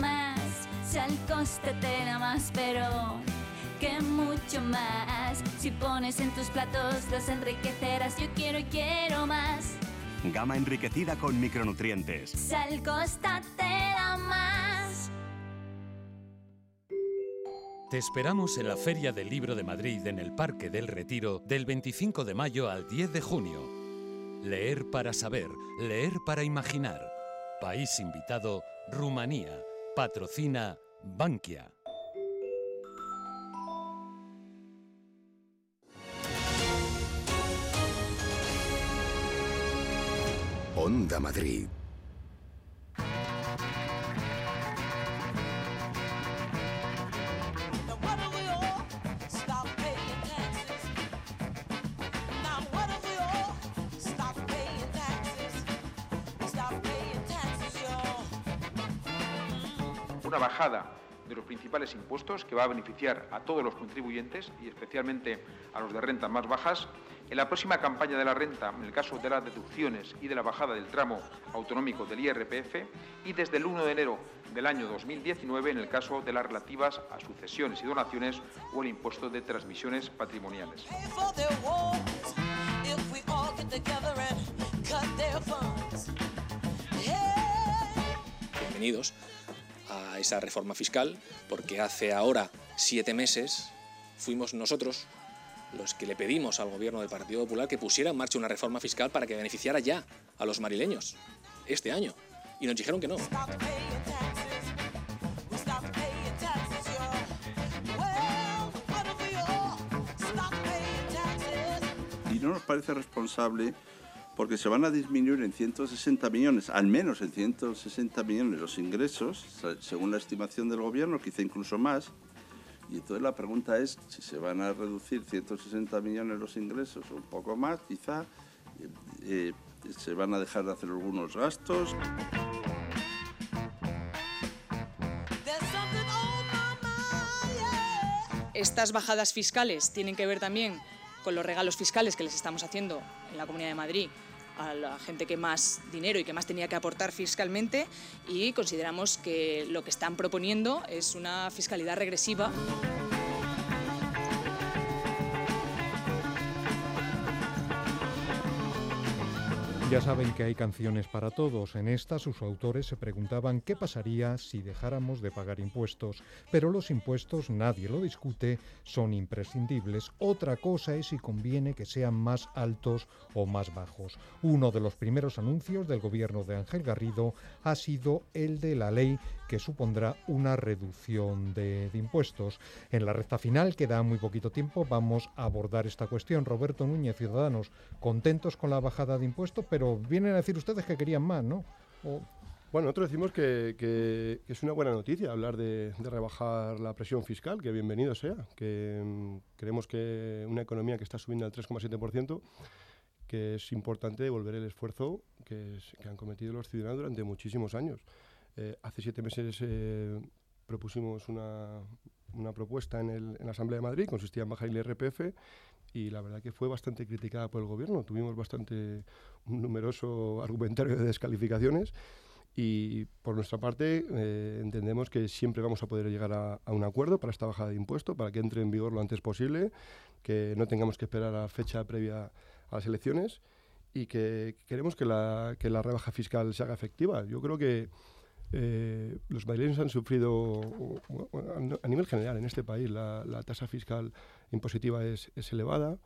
Más, si al coste te da más, pero que mucho más. Si pones en tus platos, los enriquecerás. Yo quiero y quiero más. Gama enriquecida con micronutrientes. Sal Costa te da más. Te esperamos en la Feria del Libro de Madrid en el Parque del Retiro del 25 de mayo al 10 de junio. Leer para saber, leer para imaginar. País invitado, Rumanía. Patrocina Bankia. Onda Madrid. Una bajada de los principales impuestos que va a beneficiar a todos los contribuyentes y especialmente a los de rentas más bajas. En la próxima campaña de la renta, en el caso de las deducciones y de la bajada del tramo autonómico del IRPF, y desde el 1 de enero del año 2019 en el caso de las relativas a sucesiones y donaciones o el impuesto de transmisiones patrimoniales. Bienvenidos a esa reforma fiscal, porque hace ahora siete meses fuimos nosotros los que le pedimos al gobierno del Partido Popular que pusiera en marcha una reforma fiscal para que beneficiara ya a los marileños este año. Y nos dijeron que no. Y no nos parece responsable porque se van a disminuir en 160 millones, al menos en 160 millones los ingresos, según la estimación del gobierno, quizá incluso más. Y entonces la pregunta es si se van a reducir 160 millones los ingresos, o un poco más, quizá, eh, eh, se van a dejar de hacer algunos gastos. Estas bajadas fiscales tienen que ver también con los regalos fiscales que les estamos haciendo en la Comunidad de Madrid a la gente que más dinero y que más tenía que aportar fiscalmente y consideramos que lo que están proponiendo es una fiscalidad regresiva. Ya saben que hay canciones para todos. En esta sus autores se preguntaban qué pasaría si dejáramos de pagar impuestos. Pero los impuestos, nadie lo discute, son imprescindibles. Otra cosa es si conviene que sean más altos o más bajos. Uno de los primeros anuncios del gobierno de Ángel Garrido ha sido el de la ley que supondrá una reducción de, impuestos. En la recta final, queda muy poquito tiempo, vamos a abordar esta cuestión. Roberto Núñez, Ciudadanos, contentos con la bajada de impuestos, pero vienen a decir ustedes que querían más, ¿no? Bueno, nosotros decimos que, es una buena noticia hablar de, de rebajar la presión fiscal, que bienvenido sea, que mm, creemos que una economía que está subiendo al 3,7%, que es importante devolver el esfuerzo que, es- que han cometido los ciudadanos durante muchísimos años. Eh, hace siete meses eh, propusimos una, una propuesta en, el- en la Asamblea de Madrid, consistía en bajar el IRPF, y la verdad que fue bastante criticada por el gobierno. Tuvimos bastante un numeroso argumentario de descalificaciones y por nuestra parte eh, entendemos que siempre vamos a poder llegar a, un acuerdo para esta bajada de impuesto, para que entre en vigor lo antes posible, que no tengamos que esperar a fecha previa a las elecciones y que queremos que la, que la rebaja fiscal se haga efectiva. Yo creo que eh, los madrileños han sufrido, a nivel general en este país, la, tasa fiscal impositiva es, elevada.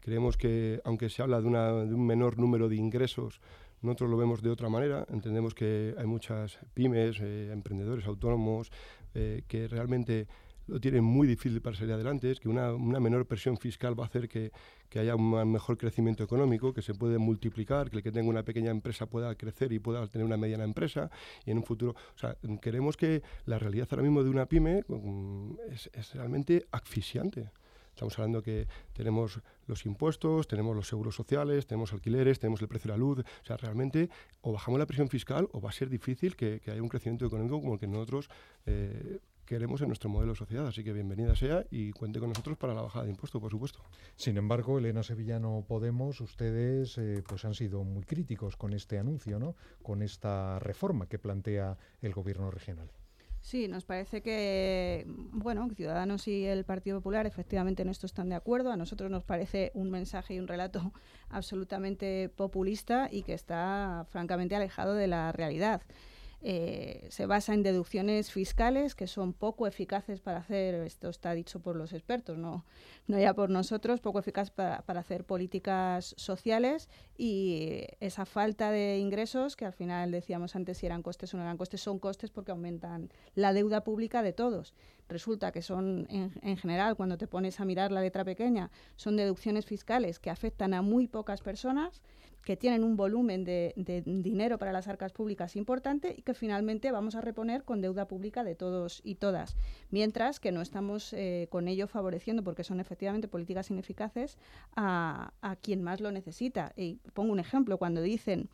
Creemos que, aunque se habla de, una- un menor número de ingresos, nosotros lo vemos de otra manera. Entendemos que hay muchas pymes, eh, emprendedores autónomos, eh, que realmente lo tienen muy difícil para salir adelante, es que una, una menor presión fiscal va a hacer que, que haya un mejor crecimiento económico, que se puede multiplicar, que el que tenga una pequeña empresa pueda crecer y pueda tener una mediana empresa y en un futuro, o sea, queremos que la realidad ahora mismo de una pyme mm, es, es realmente asfixiante. Estamos hablando que tenemos los impuestos, tenemos los seguros sociales, tenemos alquileres, tenemos el precio de la luz. O sea, realmente o bajamos la presión fiscal o va a ser difícil que, que haya un crecimiento económico como el que nosotros eh, queremos en nuestro modelo de sociedad. Así que bienvenida sea y cuente con nosotros para la bajada de impuestos, por supuesto. Sin embargo, Elena Sevillano Podemos, ustedes eh, pues han sido muy críticos con este anuncio, ¿no? Con esta reforma que plantea el gobierno regional. Sí, nos parece que, bueno, Ciudadanos y el Partido Popular efectivamente en esto están de acuerdo. A nosotros nos parece un mensaje y un relato absolutamente populista y que está francamente alejado de la realidad. Eh, se basa en deducciones fiscales que son poco eficaces para hacer, esto está dicho por los expertos, no, no ya por nosotros, poco eficaz para, para hacer políticas sociales y esa falta de ingresos, que al final decíamos antes si eran costes o no eran costes, son costes porque aumentan la deuda pública de todos. Resulta que son, en, general, cuando te pones a mirar la letra pequeña, son deducciones fiscales que afectan a muy pocas personas, que tienen un volumen de, dinero para las arcas públicas importante y que finalmente vamos a reponer con deuda pública de todos y todas. Mientras que no estamos eh, con ello favoreciendo, porque son efectivamente políticas ineficaces, a, a quien más lo necesita. Y pongo un ejemplo, cuando dicen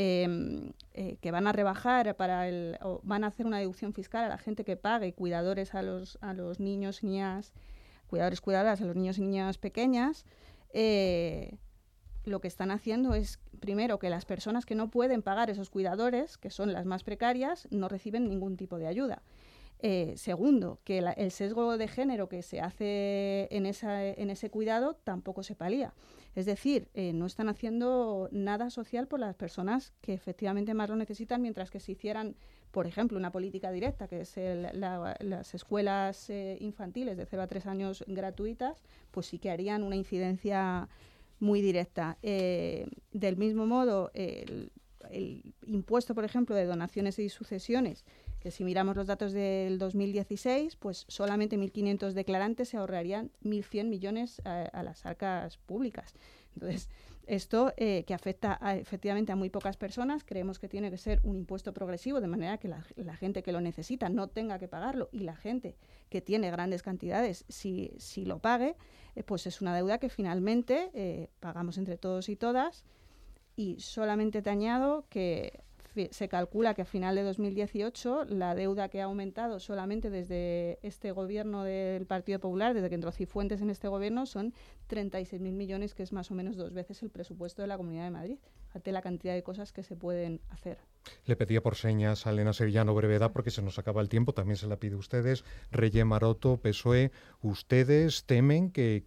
Em, eh, que van a rebajar para el, o van a hacer una deducción fiscal a la gente que pague cuidadores a los, a los niños niñas, cuidadores, cuidadoras a los niños y niñas pequeñas, eh, lo que están haciendo es, primero, que las personas que no pueden pagar esos cuidadores, que son las más precarias, no reciben ningún tipo de ayuda. Eh, segundo, que el sesgo de género que se hace en, esa, en ese cuidado tampoco se palía. Es decir, eh, no están haciendo nada social por las personas que efectivamente más lo necesitan, mientras que si hicieran, por ejemplo, una política directa, que es las escuelas eh, infantiles de 0 a 3 años gratuitas, pues sí que harían una incidencia muy directa. Del mismo modo, el impuesto, por ejemplo, de donaciones y sucesiones, que si miramos los datos del 2016, pues solamente 1.500 declarantes se ahorrarían 1.100 millones a, las arcas públicas. Entonces, esto eh, que afecta efectivamente a muy pocas personas, creemos que tiene que ser un impuesto progresivo, de manera que la, gente que lo necesita no tenga que pagarlo y la gente que tiene grandes cantidades, si, si lo pague, eh, pues es una deuda que finalmente eh, pagamos entre todos y todas. Y solamente te añado que se calcula que a final de 2018 la deuda que ha aumentado solamente desde este gobierno del Partido Popular, desde que entró Cifuentes en este gobierno, son 36.000 millones, que es más o menos dos veces el presupuesto de la Comunidad de Madrid. Fíjate la cantidad de cosas que se pueden hacer. Le pedía por señas a Elena Sevillano brevedad porque se nos acaba el tiempo, también se la pide ustedes. Reyes Maroto, PSOE, ustedes temen que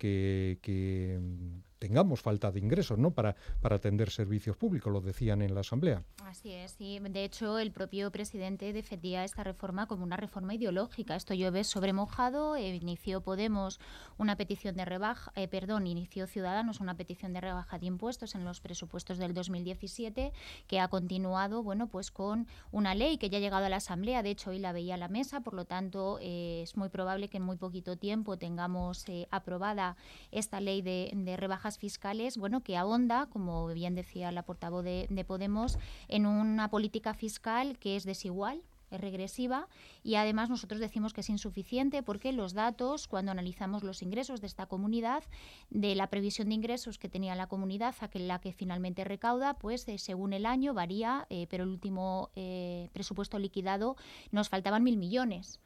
tengamos falta de ingresos ¿no? para, para atender servicios públicos, lo decían en la Asamblea. Así es, sí. De hecho, el propio presidente defendía esta reforma como una reforma ideológica. Esto llueve sobre mojado. Eh, inició Podemos una petición de rebaja, eh, perdón, inició Ciudadanos una petición de rebaja de impuestos en los presupuestos del 2017, que ha continuado, bueno, pues con una ley que ya ha llegado a la Asamblea. De hecho, hoy la veía la mesa, por lo tanto, eh, es muy probable que en muy poquito tiempo tengamos aprobada esta ley de, de rebajas fiscales, bueno, que ahonda, como bien decía la portavoz de, Podemos, en una política fiscal que es desigual, es regresiva y además nosotros decimos que es insuficiente porque los datos, cuando analizamos los ingresos de esta comunidad, de la previsión de ingresos que tenía la comunidad a que la que finalmente recauda, pues eh, según el año varía, eh, pero el último eh, presupuesto liquidado nos faltaban mil millones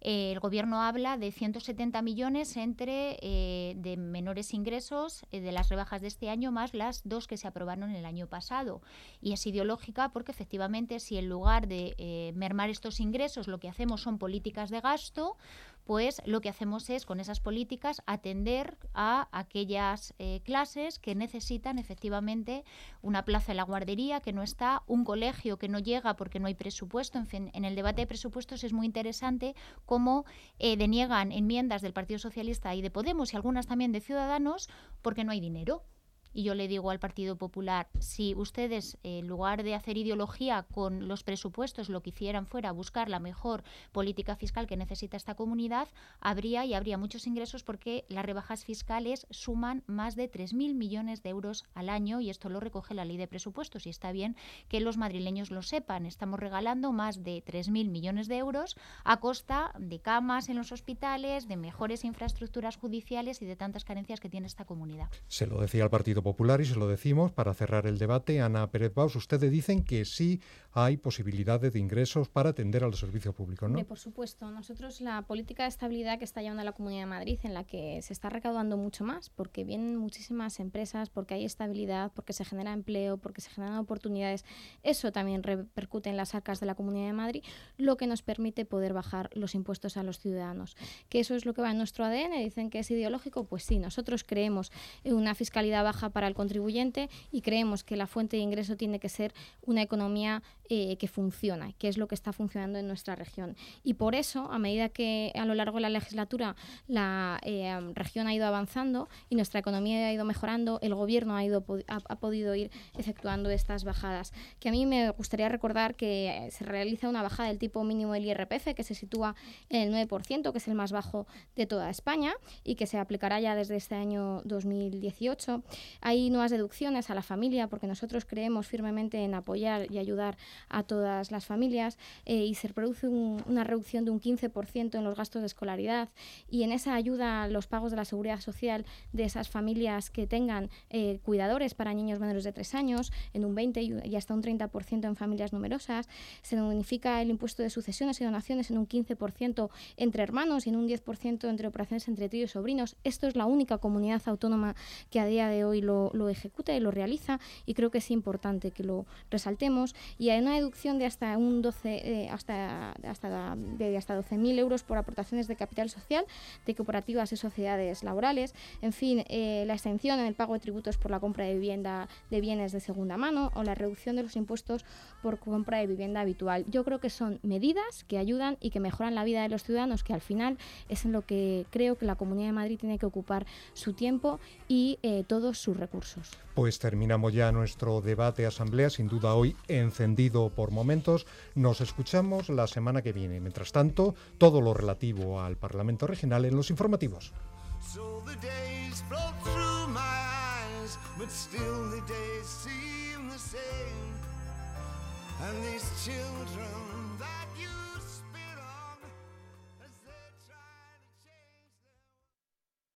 el gobierno habla de 170 millones entre eh, de menores ingresos eh, de las rebajas de este año más las dos que se aprobaron el año pasado. Y es ideológica porque efectivamente si en lugar de eh, mermar estos ingresos lo que hacemos son políticas de gasto, pues lo que hacemos es, con esas políticas, atender a aquellas eh, clases que necesitan efectivamente una plaza en la guardería que no está, un colegio que no llega porque no hay presupuesto. En fin, en el debate de presupuestos es muy interesante cómo eh, deniegan enmiendas del Partido Socialista y de Podemos y algunas también de Ciudadanos porque no hay dinero. Y yo le digo al Partido Popular, si ustedes, en lugar de hacer ideología con los presupuestos, lo que hicieran fuera buscar la mejor política fiscal que necesita esta comunidad, habría y habría muchos ingresos porque las rebajas fiscales suman más de 3.000 millones de euros al año y esto lo recoge la ley de presupuestos y está bien que los madrileños lo sepan. Estamos regalando más de 3.000 millones de euros a costa de camas en los hospitales, de mejores infraestructuras judiciales y de tantas carencias que tiene esta comunidad. Se lo decía el Partido Popular y se lo decimos para cerrar el debate. Ana Pérez Baus, ustedes dicen que sí hay posibilidades de ingresos para atender a los servicios públicos, ¿no? por supuesto. Nosotros la política de estabilidad que está llevando la Comunidad de Madrid, en la que se está recaudando mucho más, porque vienen muchísimas empresas, porque hay estabilidad, porque se genera empleo, porque se generan oportunidades, eso también repercute en las arcas de la Comunidad de Madrid, lo que nos permite poder bajar los impuestos a los ciudadanos. Que eso es lo que va en nuestro ADN, dicen que es ideológico, pues sí, nosotros creemos en una fiscalidad baja para el contribuyente y creemos que la fuente de ingreso tiene que ser una economía eh, que funciona, que es lo que está funcionando en nuestra región. Y por eso, a medida que a lo largo de la legislatura la eh, región ha ido avanzando y nuestra economía ha ido mejorando, el gobierno ha, ido, ha, podido ir efectuando estas bajadas. Que a mí me gustaría recordar que se realiza una bajada del tipo mínimo del IRPF que se sitúa en el 9%, que es el más bajo de toda España y que se aplicará ya desde este año 2018. Hay nuevas deducciones a la familia porque nosotros creemos firmemente en apoyar y ayudar a todas las familias eh, y se produce una reducción de un 15% en los gastos de escolaridad y en esa ayuda los pagos de la seguridad social de esas familias que tengan eh, cuidadores para niños menores de 3 años en un 20 y hasta un 30% en familias numerosas. Se unifica el impuesto de sucesiones y donaciones en un 15% entre hermanos y en un 10% entre operaciones entre tíos y sobrinos. Esto es la única comunidad autónoma que a día de hoy lo, lo ejecuta y lo realiza y creo que es importante que lo resaltemos. Y hay una deducción de hasta un 12, eh, hasta, hasta, de hasta 12.000 euros por aportaciones de capital social de cooperativas y sociedades laborales. En fin, eh, la exención en el pago de tributos por la compra de vivienda de bienes de segunda mano o la reducción de los impuestos por compra de vivienda habitual. Yo creo que son medidas que ayudan y que mejoran la vida de los ciudadanos, que al final es en lo que creo que la Comunidad de Madrid tiene que ocupar su tiempo y eh, todos sus recursos. Pues terminamos ya nuestro debate asamblea, sin duda hoy encendido por momentos. Nos escuchamos la semana que viene. Mientras tanto, todo lo relativo al Parlamento Regional en los informativos. and these children